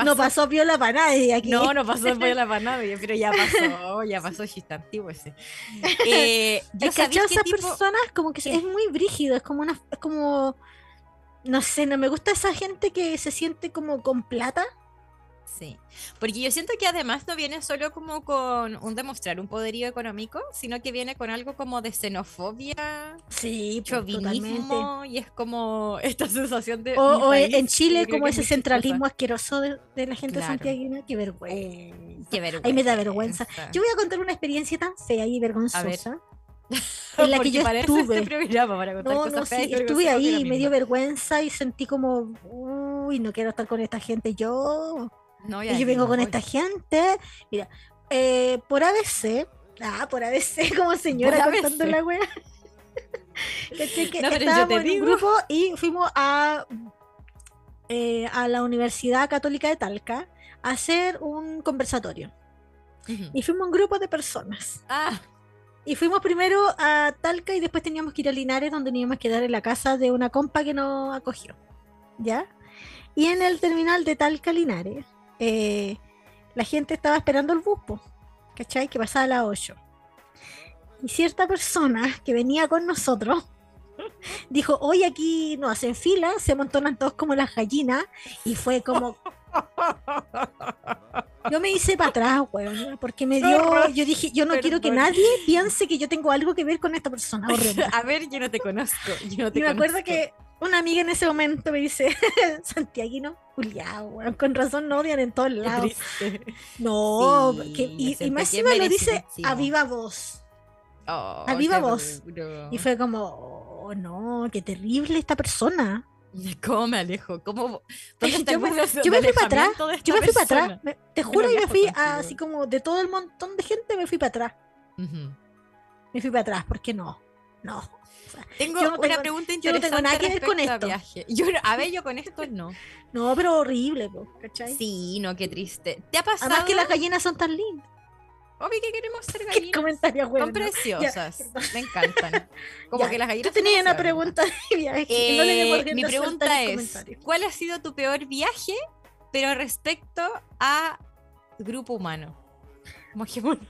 No pasó viola para nadie aquí. No, no pasó después la para nadie, pero ya pasó, ya pasó, sí, está antiguo ese. [laughs] Eh, yo ¿Has cachado sabía qué esas tipo... personas como que ¿Qué? es muy brígido, es como una es como no sé, no me gusta esa gente que se siente como con plata. Sí, porque yo siento que además no viene solo como con un demostrar un poderío económico, sino que viene con algo como de xenofobia, Sí, pues, chauvinismo, y es como [laughs] esta sensación de... O, o país, en Chile como es ese chistosa. centralismo asqueroso de, de la gente Claro. santiaguina, qué vergüenza. Qué vergüenza. Ahí me da vergüenza. Yo voy a contar una experiencia tan fea y vergonzosa. [laughs] en la que yo eso estuve. este para contar No, cosas no, feas sí, estuve ahí me dio vergüenza y sentí como, uy, no quiero estar con esta gente yo. No, Y yo vengo con voy. esta gente. Mira, eh, por ABC, ah, por ABC, [laughs] como señora Por contando ABC. la wea. [laughs] Que No, estábamos en un grupo y fuimos a, eh, a la Universidad Católica de Talca a hacer un conversatorio. Y fuimos un grupo de personas. Ah, Y fuimos primero a Talca y después teníamos que ir a Linares, donde íbamos a quedar en la casa de una compa que nos acogió. ¿Ya? Y en el terminal de Talca Linares, eh, la gente estaba esperando el bus, po, ¿cachai? Que pasaba a las 8. Y cierta persona que venía con nosotros [laughs] dijo: Hoy aquí no hacen fila, se amontonan todos como las gallinas. Y fue como. [laughs] Yo me hice para atrás, weón, porque me dio. Yo dije: Yo no quiero que nadie piense que yo tengo algo que ver con esta persona. horrenda. [laughs] a ver, yo no te conozco. Yo no te Y me acuerdo conozco. que una amiga en ese momento me dice: [laughs] Santiaguino, Julián, weón, con razón no odian en todos lados. No, Sí, que- me y, más encima lo dice a viva voz. Oh, A viva voz. duro. Y fue como, oh no, qué terrible esta persona. [laughs] ¿Cómo me alejo? ¿Cómo? ¿Dónde está Yo me- yo fui para atrás, Yo me fui para atrás, me- te juro que me fui a- así como de todo el montón de gente, me fui para atrás. Me fui para atrás, porque no, no. Tengo no una tengo- pregunta yo no tengo interesante nada que ver con respecto a esto. viaje. Yo, a ver, yo con esto no. [laughs] No, pero horrible, po, ¿cachai? Sí, no, qué triste. ¿Te ha pasado? Además que las gallinas son tan lindas. Obvio que queremos ser gallinas. comentario bueno. Son preciosas. Me encantan. Como Ya, que las gallinas. Tú tenías una pregunta de viaje. que no Eh, mi pregunta es. ¿Cuál ha sido tu peor viaje, pero respecto a grupo humano? Como hegemón-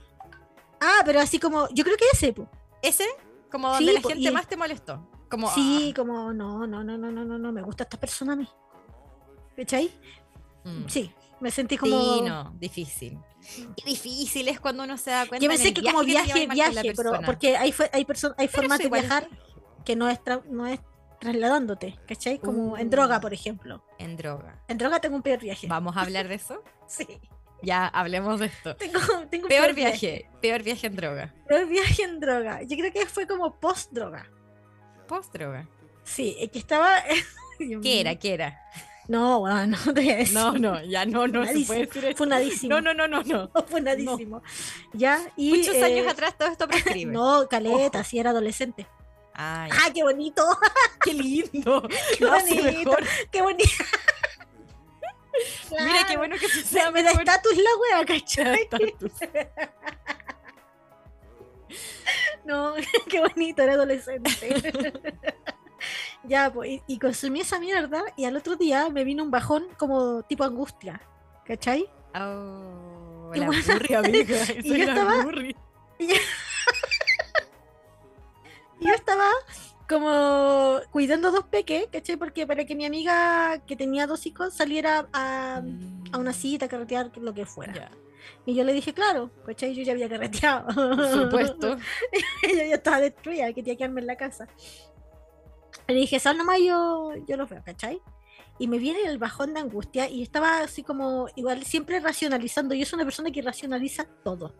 Ah, pero así como, yo creo que ese, po. ¿Ese? Como Sí, donde la po, gente y- más te molestó. Como, Sí, como, no, no, no, no, no, no, no, me gusta esta persona a mí. ¿Cachai? ah, mm. Sí, me sentí como... Sí, no, difícil. Qué difícil es cuando uno se da cuenta. Yo en pensé que como viaje, viaje, pero porque hay, hay, hay formas de es viajar que no es, tra- no es trasladándote, ¿cachai? Como en Uh. droga, por ejemplo. En droga. En droga tengo un peor viaje. ¿Vamos a hablar [laughs] de eso? Sí, Ya, hablemos de esto. tengo, tengo un Peor viaje, peor viaje en droga. Peor viaje en droga. Yo creo que fue como post droga. Post droga. Sí, es que estaba... [laughs] ¿Qué era? ¿Qué era? No, bueno, no te voy a decir. No, no, ya no, no se puede decir eso. Funadísimo. No, no, no, no, no. [laughs] Funadísimo. Ya, y. Muchos eh, años atrás todo esto prescribe. [laughs] No, caleta, si era adolescente. Ay, ¡Ah, qué bonito! qué lindo. Qué bonito. ¡Qué bonito! Mira qué bueno que se Me, sea me da estatus la wea, ¿cachai? [laughs] No, [laughs] qué bonito, era adolescente. [laughs] ya, pues, y, consumí esa mierda y al otro día me vino un bajón como tipo angustia, ¿cachai? Oh, Y la bueno, burri, amiga. y yo estaba-. Y yo estaba como cuidando dos peques, ¿cachai? Porque para que mi amiga que tenía dos hijos saliera a, a una cita, a carretear, lo que fuera. Y yo le dije, claro, ¿cachai? Yo ya había carreteado. por supuesto. [laughs] Ella ya estaba destruida, quería quedarme en la casa. Le dije, sal nomás, yo, yo lo veo, ¿cachai? Y me viene el bajón de angustia y estaba así como, igual, siempre racionalizando. Yo soy una persona que racionaliza todo.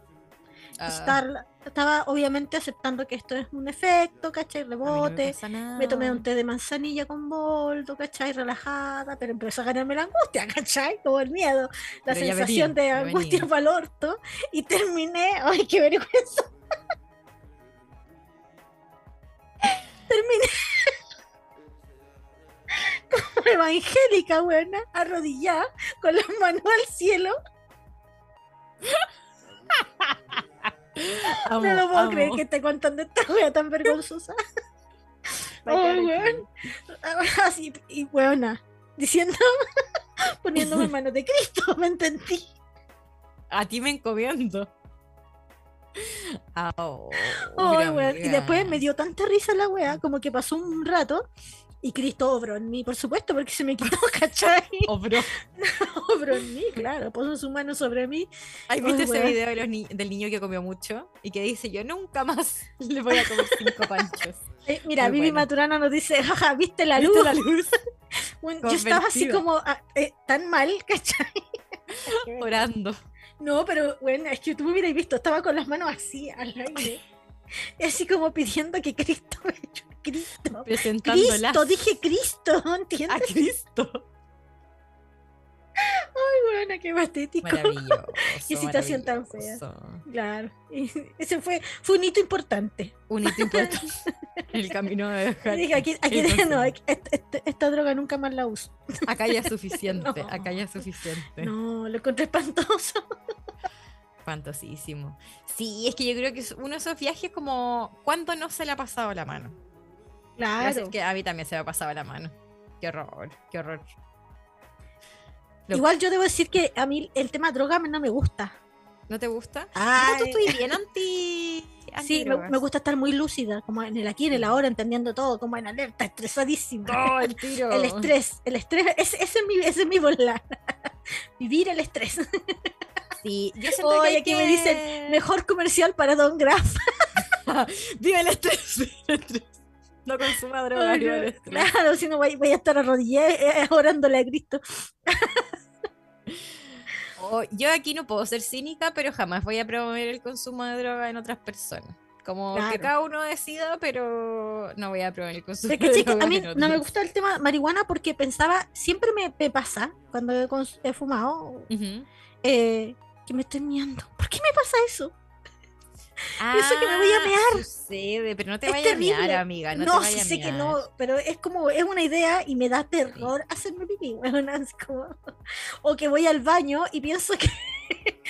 Ah, Estar- estaba obviamente aceptando que esto es un efecto, ¿cachai? no Rebote. Me tomé un té de manzanilla con boldo, ¿cachai? Relajada, pero empezó a ganarme la angustia, ¿cachai? Como el miedo, la Pero sensación venía, de angustia para el orto. Y terminé, [laughs] ¡ay, qué vergüenza! [laughs] terminé [laughs] como evangélica, buena, arrodillada, con las manos al cielo. Amo, no lo puedo amo. creer que esté contando esta wea tan vergonzosa. [laughs] Aquí. weón. [laughs] Así, y weona, diciendo, [laughs] poniéndome en manos de Cristo, ¿me entendí? A ti me encomiendo. Mira, weón. Y después me dio tanta risa la wea, como que pasó un rato y Cristo obró en mí, por supuesto, porque se me quitó, [laughs] ¿cachai? Bro. Obró en mí, claro, puso su mano sobre mí. ¿Has visto ese video de los ni- del niño que comió mucho? Y que dice, yo nunca más [laughs] le voy a comer cinco panchos. Eh, mira, Muy Vivi bueno. Maturana nos dice, jaja, ¿viste la ¿Viste luz? la luz? [laughs] Yo estaba así como ah, eh, tan mal, ¿cachai? Orando. No, pero bueno, es que tú me hubieras visto, estaba con las manos así al aire. Así como pidiendo que Cristo me Cristo. Presentándola Cristo, dije Cristo, a ¿entiendes? Cristo. Ay, bueno, qué patético. Maravilloso. Qué situación tan fea. Claro. Y ese fue, fue un hito importante. Un hito importante [laughs] el camino de dejar. Dije, aquí, aquí- no, este- este- esta droga nunca más la uso. Acá ya es suficiente. [laughs] No. Acá ya es suficiente. No, lo encontré espantoso. Espantosísimo. Sí, es que yo creo que uno de esos viajes como ¿cuándo no se le ha pasado la mano? Claro. que a mí también se me ha pasado la mano. Qué horror, qué horror. Lo- Igual yo debo decir que a mí el tema droga no me gusta. ¿No te gusta? Ay. No, estoy bien anti. Sí, me, me gusta estar muy lúcida, como en el aquí, en el ahora, entendiendo todo, como en alerta, estresadísima. Oh, el tiro. El estrés, el estrés, ese, ese es mi, ese es mi volar. [laughs] Vivir el estrés. Sí, yo siento que aquí me que- dicen, mejor comercial para Don Graf. [laughs] Vive el estrés. [laughs] vive el estrés. No consuma droga, vive el estrés. Claro, si no voy, voy a estar arrodillada eh, orándole a Cristo. [laughs] Oh, yo aquí no puedo ser cínica, pero jamás voy a promover el consumo de droga en otras personas. Como que Claro. cada uno decida, pero no voy a promover el consumo Es que, de chica, a mí no me gusta el tema marihuana porque pensaba, siempre me, me pasa cuando he, fumado, eh, que me estoy miando. ¿Por qué me pasa eso? Pienso que me voy a Ah, mear. Sucede, pero no te vayas a mear, amiga. No, No, te a sé que no, pero es como, es una idea y me da terror hacerme pipí, es como- o que voy al baño y pienso que [laughs]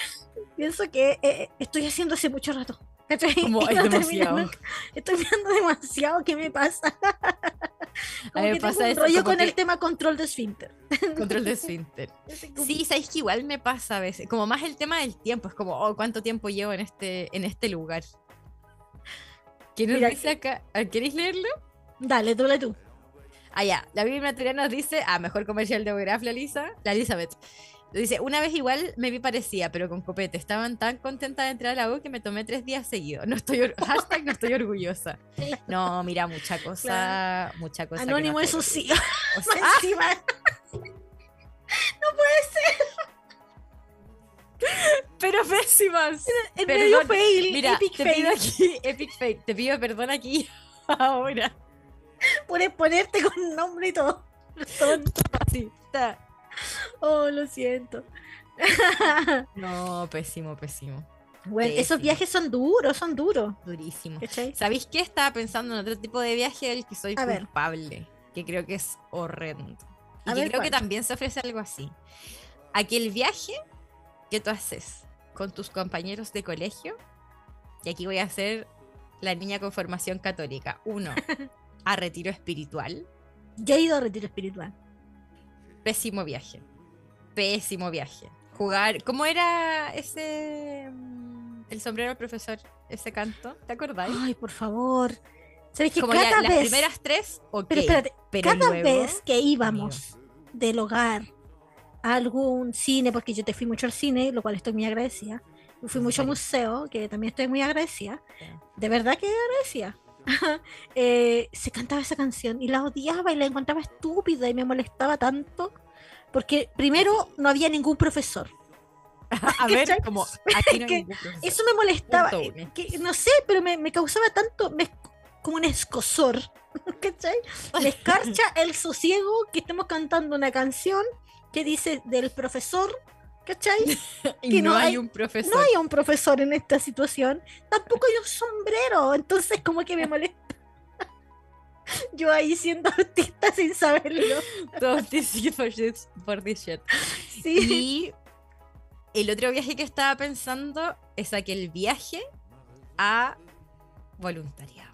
pienso que eh, estoy haciendo hace mucho rato. ¿cachai? Como, no demasiado. Estoy mirando demasiado, ¿qué me pasa? [laughs] Como me pasa eso, rollo con que- el tema control de esfínter. [laughs] Control de esfínter. [laughs] Sí, sabéis que igual me pasa a veces. Como más el tema del tiempo. Es como, oh, ¿cuánto tiempo llevo en este, en este lugar? ¿Quién nos dice acá? Ah, ¿Queréis leerlo? Dale, tú, tú. Ah, ya. La Biblia Material nos dice, ah, mejor comercial de Graf, la Lisa, la Elizabeth. Dice, una vez igual me vi parecida, pero con copete. Estaban tan contenta de entrar a la U que me tomé tres días seguidos. No estoy, [laughs] hashtag no estoy orgullosa. No, mira, mucha cosa, mucha cosa. que no Anónimo, estoy eso sí. [laughs] O sea, ah, Encima, [laughs] pero pésimas. en perdón, medio fail, Mira, epic te fail. pido aquí, epic fail, te pido perdón aquí ahora. Puedes ponerte con nombre y todo. Tonto. Sí, está. [laughs] Oh, lo siento. [laughs] No, pésimo, pésimo. Bueno, esos viajes son duros, son duros. Durísimo. ¿cachai? ¿Sabéis qué? Estaba pensando en otro tipo de viaje del que soy A ver. culpable, que creo que es horrendo. Y A que ver, creo que también se ofrece algo así. Aquel viaje que tú haces con tus compañeros de colegio, y aquí voy a hacer la niña con formación católica. Uno, [laughs] a retiro espiritual. Ya he ido a retiro espiritual. Pésimo viaje. Pésimo viaje. Jugar. ¿Cómo era ese. mm, El sombrero del profesor? Ese canto. ¿Te acordáis? Ay, por favor. ¿Sabes que Como ya cada las vez, primeras tres, ok. pero espérate, pero cada luego- vez que íbamos del hogar a algún cine, porque yo te fui mucho al cine, lo cual estoy muy agradecida. Fui mucho al museo, que también estoy muy agradecida. De verdad que agradecida. Eh, se cantaba esa canción y la odiaba y la encontraba estúpida y me molestaba tanto. Porque primero no había ningún profesor. [laughs] A ver, como [laughs] aquí no hay. Eso me molestaba. Eh, que, no sé, pero me, me causaba tanto. me- como un escosor. [laughs] ¿Cachai? Me escarcha el sosiego que estemos cantando una canción que dice del profesor. ¿Cachai? [laughs] Y que no, no hay hay- un profesor. No hay un profesor en esta situación. Tampoco hay un sombrero. Entonces, como que me molesta. [laughs] Yo ahí siendo artista sin saberlo. Don't for this, for this shit. Sí. Y el otro viaje que estaba pensando es aquel viaje a voluntariados.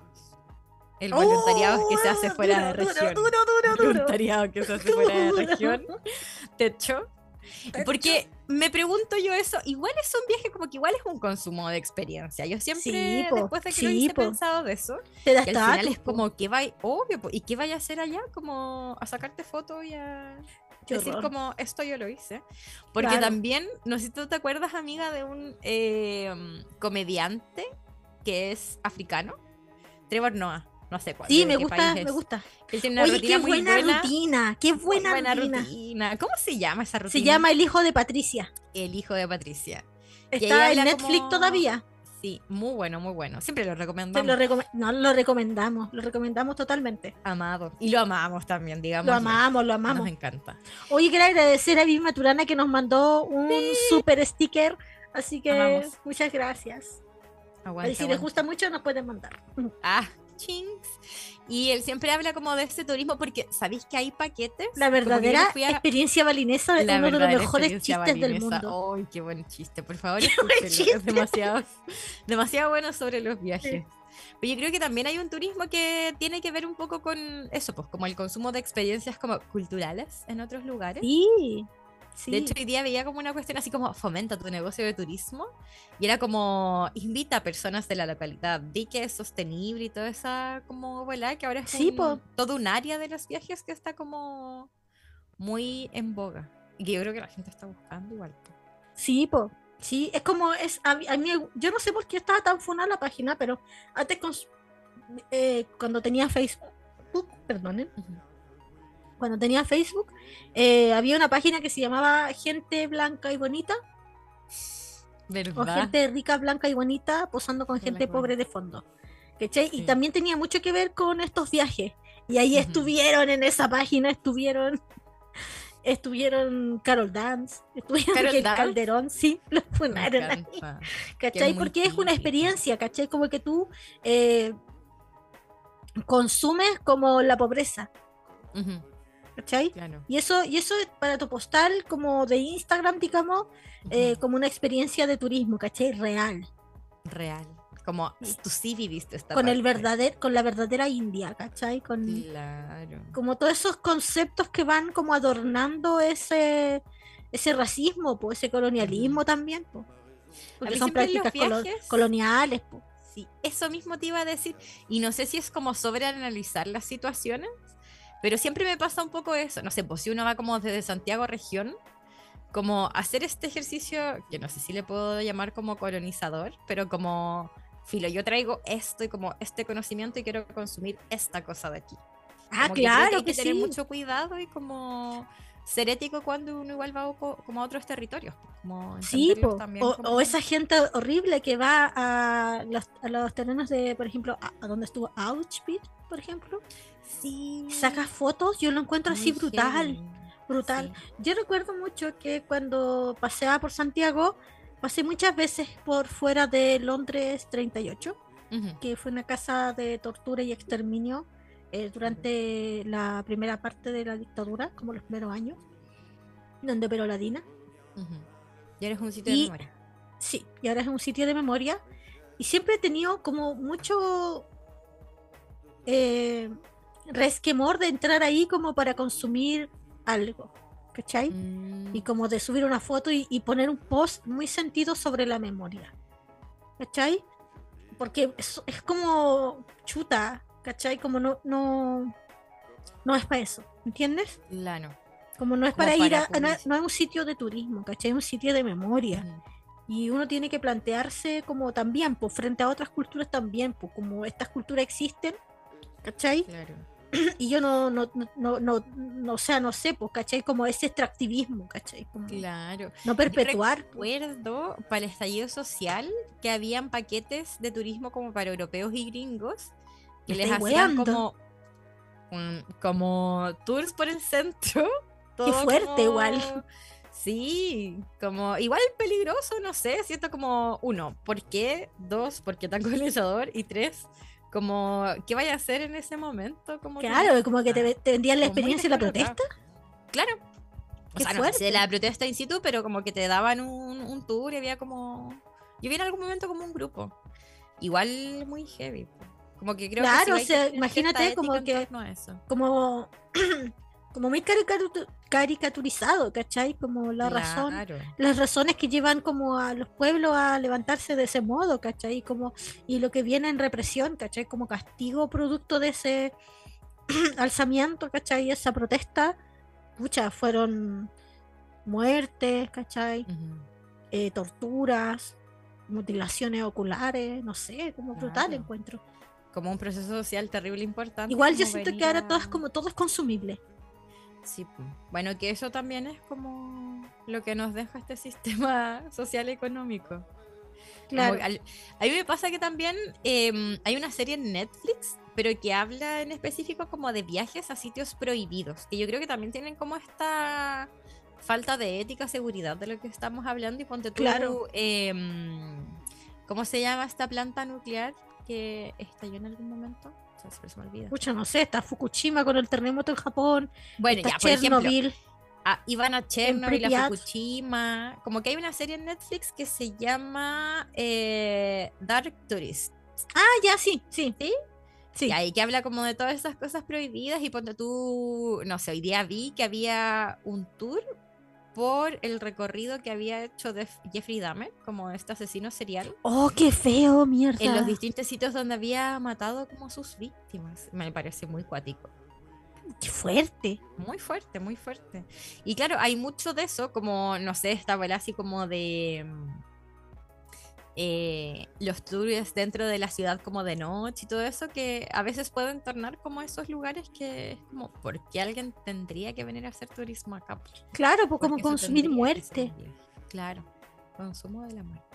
El voluntariado que se hace Oh, fuera de duro, región. Duro, duro, duro, duro. voluntariado que se hace fuera de región. Techo. Porque me pregunto yo eso, igual es un viaje como que igual es un consumo de experiencia. Yo siempre, Sí, po, después de que lo sí, hice, he po. pensado de eso. Te da Que al final es po. como, ¿qué va, obvio, ¿y qué vaya a hacer allá? Como a sacarte fotos y a Qué decir horror. como, esto yo lo hice. Porque Claro. también, no sé si tú te acuerdas, amiga, de un eh, comediante que es africano, Trevor Noah, no sé cuál. Sí, me gusta, me gusta. Él tiene una Oye, rutina qué muy buena, buena. rutina, qué buena, buena rutina. rutina. ¿Cómo se llama esa rutina? Se llama El hijo de Patricia. El hijo de Patricia. Está en Netflix como- todavía. Sí, muy bueno, muy bueno. Siempre lo recomendamos. lo recome- no lo recomendamos, lo recomendamos totalmente. Amado. Y lo amamos también, digamos. Lo amamos, lo Nos amamos. encanta. Oye, quiero agradecer a Vivi Maturana que nos mandó un super sticker. Así que Amamos. muchas gracias. Aguanta, y si les gusta mucho, nos pueden mandar. Ah, chinks. Y él siempre habla como de este turismo porque ¿sabéis que hay paquetes? La verdadera a- experiencia balinesa es uno de los mejores chistes del balinesa. mundo. ¡Ay, qué buen chiste! Por [laughs] favor. Es demasiado, demasiado bueno sobre los viajes. Pero yo creo que también hay un turismo que tiene que ver un poco con eso, pues como el consumo de experiencias como culturales en otros lugares. Sí, sí. De hecho, hoy día veía como una cuestión así como fomenta tu negocio de turismo y era como invita a personas de la localidad, di que es sostenible y toda esa como volá que ahora es Sí, un- todo un área de los viajes que está como muy en boga y que yo creo que la gente está buscando igual. po. Sí, po. Sí, es como es a, a mí, yo no sé por qué estaba tan funada la página, pero antes con, eh, cuando tenía Facebook, perdonen, cuando tenía Facebook, eh, había una página que se llamaba Gente Blanca y Bonita, o. Gente Rica, Blanca y Bonita, posando con gente Blanca y pobre de fondo. ¿Cachai? Y Sí. también tenía mucho que ver con estos viajes. Y ahí estuvieron en esa página, estuvieron [laughs] estuvieron Carol Dance, estuvieron ¿Carol Dance? Calderón, sí, [laughs] lo Me funaron ahí. [laughs] ¿Cachai? Porque es una experiencia, ¿cachai? Como que tú eh, consumes como la pobreza, Ujú, ¿cachai? claro. Y eso, y eso es para tu postal como de Instagram, digamos, eh, como una experiencia de turismo, ¿cachai? Real. Real. Como tú sí viviste esta Con el parte. verdader, con la verdadera India, ¿cachai? Con Claro. como todos esos conceptos que van como adornando ese ese racismo, pues ese colonialismo también, po. porque son prácticas colo- coloniales, po. Sí, eso mismo te iba a decir. Y no sé si es como sobreanalizar las situaciones, pero siempre me pasa un poco eso. No sé, pues si uno va como desde Santiago a región, como hacer este ejercicio, que no sé si le puedo llamar como colonizador, pero como, filo, yo traigo esto y como este conocimiento y quiero consumir esta cosa de aquí. Ah, Como que claro hay que, que tener sí. mucho cuidado y como ser ético cuando uno igual va como a otros territorios. Como Sí, po. también o, como- o esa gente horrible que va a los, a los terrenos de, por ejemplo, a, a donde estuvo Auschwitz, por ejemplo, Sí. saca fotos, yo lo encuentro así brutal. brutal. Sí. Yo recuerdo mucho que cuando paseaba por Santiago, pasé muchas veces por fuera de Londres 38, Ujú. que fue una casa de tortura y exterminio eh, durante la primera parte de la dictadura, como los primeros años, donde operó la DINA. Y eres un sitio Y- de memoria. Sí, y ahora es un sitio de memoria. Y siempre he tenido como mucho eh, resquemor de entrar ahí como para consumir algo. ¿Cachai? Mm, Y como de subir una foto y, y poner un post muy sentido sobre la memoria. ¿Cachai? Porque es, es como chuta, ¿cachai? Como no, no, no es para eso, ¿entiendes? Claro. Como no es Como para, ir para a, no, es- publici- no es un sitio de turismo, ¿cachai? Es un sitio de memoria. Y uno tiene que plantearse como también, pues frente a otras culturas también, pues como estas culturas existen, ¿cachai? Claro. [clears throat] Y yo no, no, no, no, no, o sea, no sé, pues, ¿cachai? Como ese extractivismo, ¿cachai? Como Claro. no perpetuar. pues. Recuerdo para el estallido social que habían paquetes de turismo como para europeos y gringos que les hacían como, como tours por el centro. [laughs] todo fuerte, como- igual. Sí, como igual peligroso, no sé, siento como uno, ¿por qué? Dos, ¿por qué tan [laughs] colonizador? Y tres, como, ¿qué vaya a hacer en ese momento? Como Claro, como que te, te vendían la experiencia de la protesta. Claro. O Qué sea, no si de fuerte. la protesta in situ, pero como que te daban un, un tour y había como. Yo vi en algún momento como un grupo. Igual muy heavy. Como que creo Claro, que sí o sea, imagínate como que- eso. Como, [clears throat] como muy caricatu- caricaturizado, ¿cachai? Como la razón. Las razones que llevan como a los pueblos a levantarse de ese modo, ¿cachai? Como, y lo que viene en represión, ¿cachai? Como castigo producto de ese [clears throat] alzamiento, ¿cachai? Esa protesta, pucha, fueron muertes, ¿cachai? Eh, torturas, mutilaciones oculares, no sé, como brutal encuentro. Como un proceso social terrible importante. Igual yo siento que ahora todo es como todo es consumible. Sí, bueno, que eso también es como lo que nos deja este [laughs] sistema social económico. Claro. al- a mí me pasa que también em, hay una serie en Netflix, pero que habla en específico como de viajes a sitios prohibidos, que yo creo que también tienen como esta falta de ética, seguridad de lo que estamos hablando y ponte tú, Claro. em, ¿cómo se llama esta planta nuclear que estalló en algún momento? O sea, siempre se me olvida. Pucha, no sé, está Fukushima con el terremoto en Japón, Bueno, está ya, por ejemplo, Chernobyl. Ah, iban a Chernobyl, a. Fukushima. Como que hay una serie en Netflix que se llama eh, Dark Tourist. Ah, ya, sí, sí. ¿Sí? Sí. Y ahí que habla como de todas esas cosas prohibidas y ponte tú, no sé, hoy día vi que había un tour por el recorrido que había hecho de Jeffrey Dahmer, como este asesino serial, Oh, qué feo, mierda. en los distintos sitios donde había matado como sus víctimas. Me parece muy cuático. Qué fuerte. Muy fuerte, muy fuerte. Y claro, hay mucho de eso, como, no sé, esta bola así como de mm, eh, los tours dentro de la ciudad como de noche y todo eso, que a veces pueden tornar como esos lugares que es como, ¿por qué alguien tendría que venir a hacer turismo acá? Claro, pues ¿Por como consumir muerte. Claro, consumo de la muerte.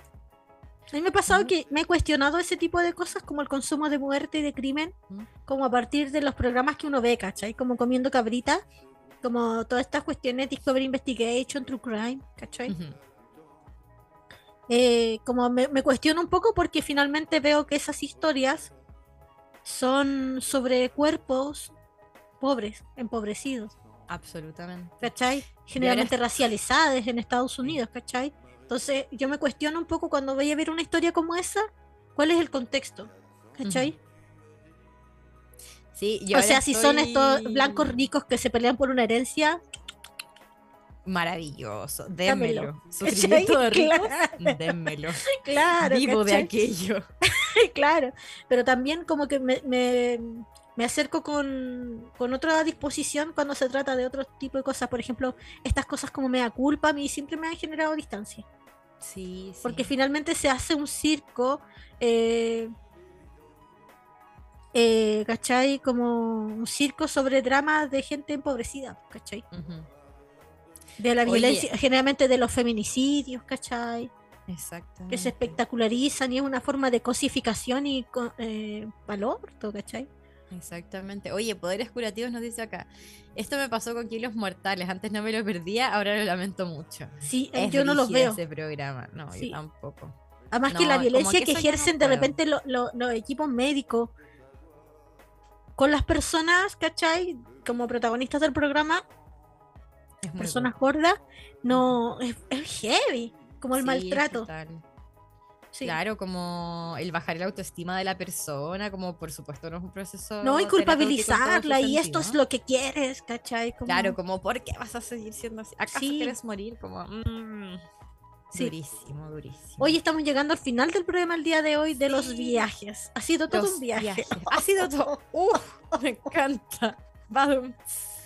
A mí me ha pasado que me he cuestionado ese tipo de cosas como el consumo de muerte y de crimen, como a partir de los programas que uno ve, ¿cachai? Como comiendo cabrita, como todas estas cuestiones Discovery Investigation, True Crime, ¿cachai? Ujú. Eh, como me, me cuestiono un poco porque finalmente veo que esas historias son sobre cuerpos pobres, empobrecidos, Absolutamente. ¿cachai? Generalmente racializadas en Estados Unidos, ¿cachai? Entonces yo me cuestiono un poco cuando voy a ver una historia como esa, ¿cuál es el contexto? ¿Cachai? Sí, yo O sea, si son estos blancos ricos que se pelean por una herencia, Maravilloso, démelo. [laughs] Sufrimiento de ricos, Claro. démelo. [laughs] claro, Vivo de aquello. [laughs] claro, pero también como que me, me, me acerco con, con otra disposición cuando se trata de otro tipo de cosas. Por ejemplo, estas cosas como me da culpa, a mí siempre me han generado distancia. Sí, sí. Porque finalmente se hace un circo, eh, eh, ¿cachai? Como un circo sobre dramas de gente empobrecida, ¿cachai? Ujú, De la Oye. violencia, generalmente de los feminicidios, ¿cachai? Exacto. que se espectacularizan y es una forma de cosificación y eh, valor, ¿tú ¿cachai? Exactamente. Oye, poderes curativos nos dice acá. Esto me pasó con kilos mortales. Antes no me lo perdía, ahora lo lamento mucho. Sí, eh, Es yo no los veo. ese programa. No, Sí. yo tampoco. Además que la violencia que no ejercen de repente lo- lo- los equipos médicos con las personas, ¿cachai? Como protagonistas del programa, Personas gordas, no, es, es heavy, como el Sí, maltrato. Sí. Claro, como el bajar la autoestima de la persona, como por supuesto no es un proceso. No, y culpabilizarla, y esto es lo que quieres, ¿cachai? Como- Claro, como ¿por qué vas a seguir siendo así? ¿Acaso Sí. quieres morir? Como. mm, Sí. Durísimo, durísimo. Hoy estamos llegando al final del programa el día de hoy de los viajes. Ha sido todo Los un viaje. viajes. Ha sido todo. [laughs] ¡Uf! me encanta. Badum.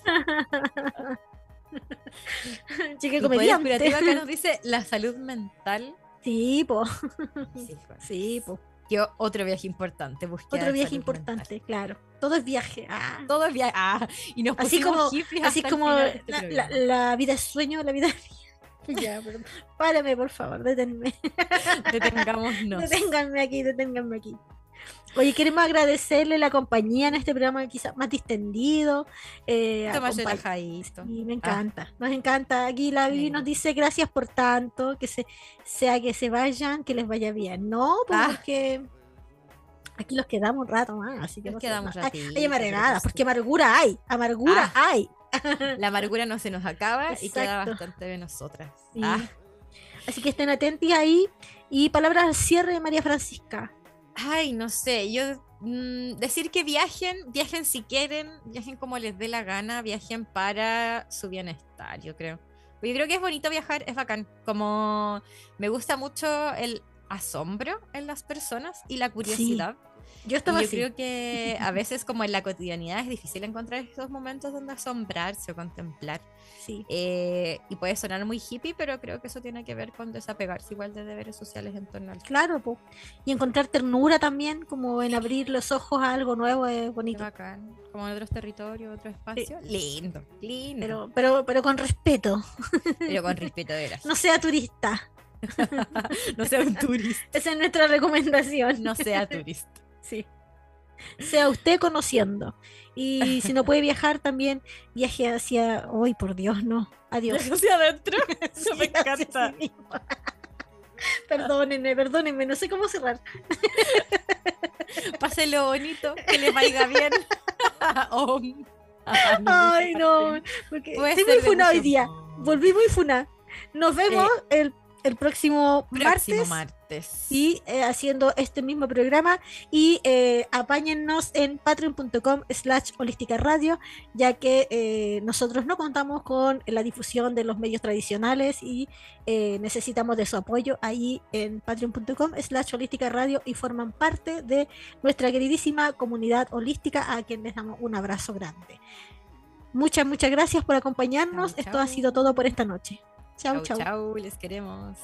[laughs] [laughs] Poder comediante. curativo acá nos [laughs] dice la salud mental. Sí, po. Sí. Sí, po. Yo, otro viaje importante. Otro viaje importante, mental. claro. Todo es viaje. Ah. Todo es viaje. Ah, y nos Así como, así como este la, la- la vida es sueño, la vida es [laughs] Ya, pero párame, por favor, deténme. Detengámonos. Deténganme aquí, deténganme aquí. Oye, queremos agradecerle la compañía en este programa quizás más distendido. Eh. Sí, me Ah. encanta, nos encanta. Aquí la Vivi nos dice gracias por tanto, que se, sea que se vayan, que les vaya bien. No, pues, Ah. porque aquí los quedamos un rato más, así que Nos quedamos. Hay- ratito, hay amargadas, pues porque amargura hay, amargura Ah. hay. [laughs] La amargura no se nos acaba y queda bastante de nosotras. Sí. Ah, Así que estén atentos ahí. Y palabras al cierre de María Francisca. Ay, no sé, yo mm, decir que viajen, viajen si quieren, viajen como les dé la gana, viajen para su bienestar, yo creo. Yo creo que es bonito viajar, es bacán. Como me gusta mucho el asombro en las personas y la curiosidad. Yo estaba creo que a veces como en la cotidianidad es difícil encontrar esos momentos donde asombrarse o contemplar. Sí. Eh, y puede sonar muy hippie, pero creo que eso tiene que ver con desapegarse igual de deberes sociales en torno al Claro, po. y encontrar ternura también, como en abrir los ojos a algo nuevo, es Qué bonito. bacán. Como en otros territorios, otro espacio. Lindo, lindo. Pero, pero, pero con respeto. Pero con [laughs] respeto de veras. No sea turista. [laughs] No sea un turista. [laughs] Esa es nuestra recomendación. No sea turista. Sí. Sea usted conociendo. Y si no puede viajar, también viaje hacia. ¡Ay, por Dios, no! Adiós. Hacia adentro. [laughs] Eso me Sí, encanta. sí. Perdónenme, perdónenme, no sé cómo cerrar. [laughs] Páselo bonito, que le vaya bien. [laughs] Om. Ay, no. Porque estoy muy funa hoy día. Volví muy funa. Nos vemos el, el próximo, Próximo martes. martes. Y eh, haciendo este mismo programa. Y eh, apáñennos en patreon.com slash holística radio ya que eh, nosotros no contamos con la difusión de los medios tradicionales y eh, necesitamos de su apoyo ahí en patreon.com slash holística radio y forman parte de nuestra queridísima comunidad holística a quien les damos un abrazo grande. Muchas muchas gracias por acompañarnos. Chau, esto ha sido todo por esta noche. Chau, chau. chau, les queremos.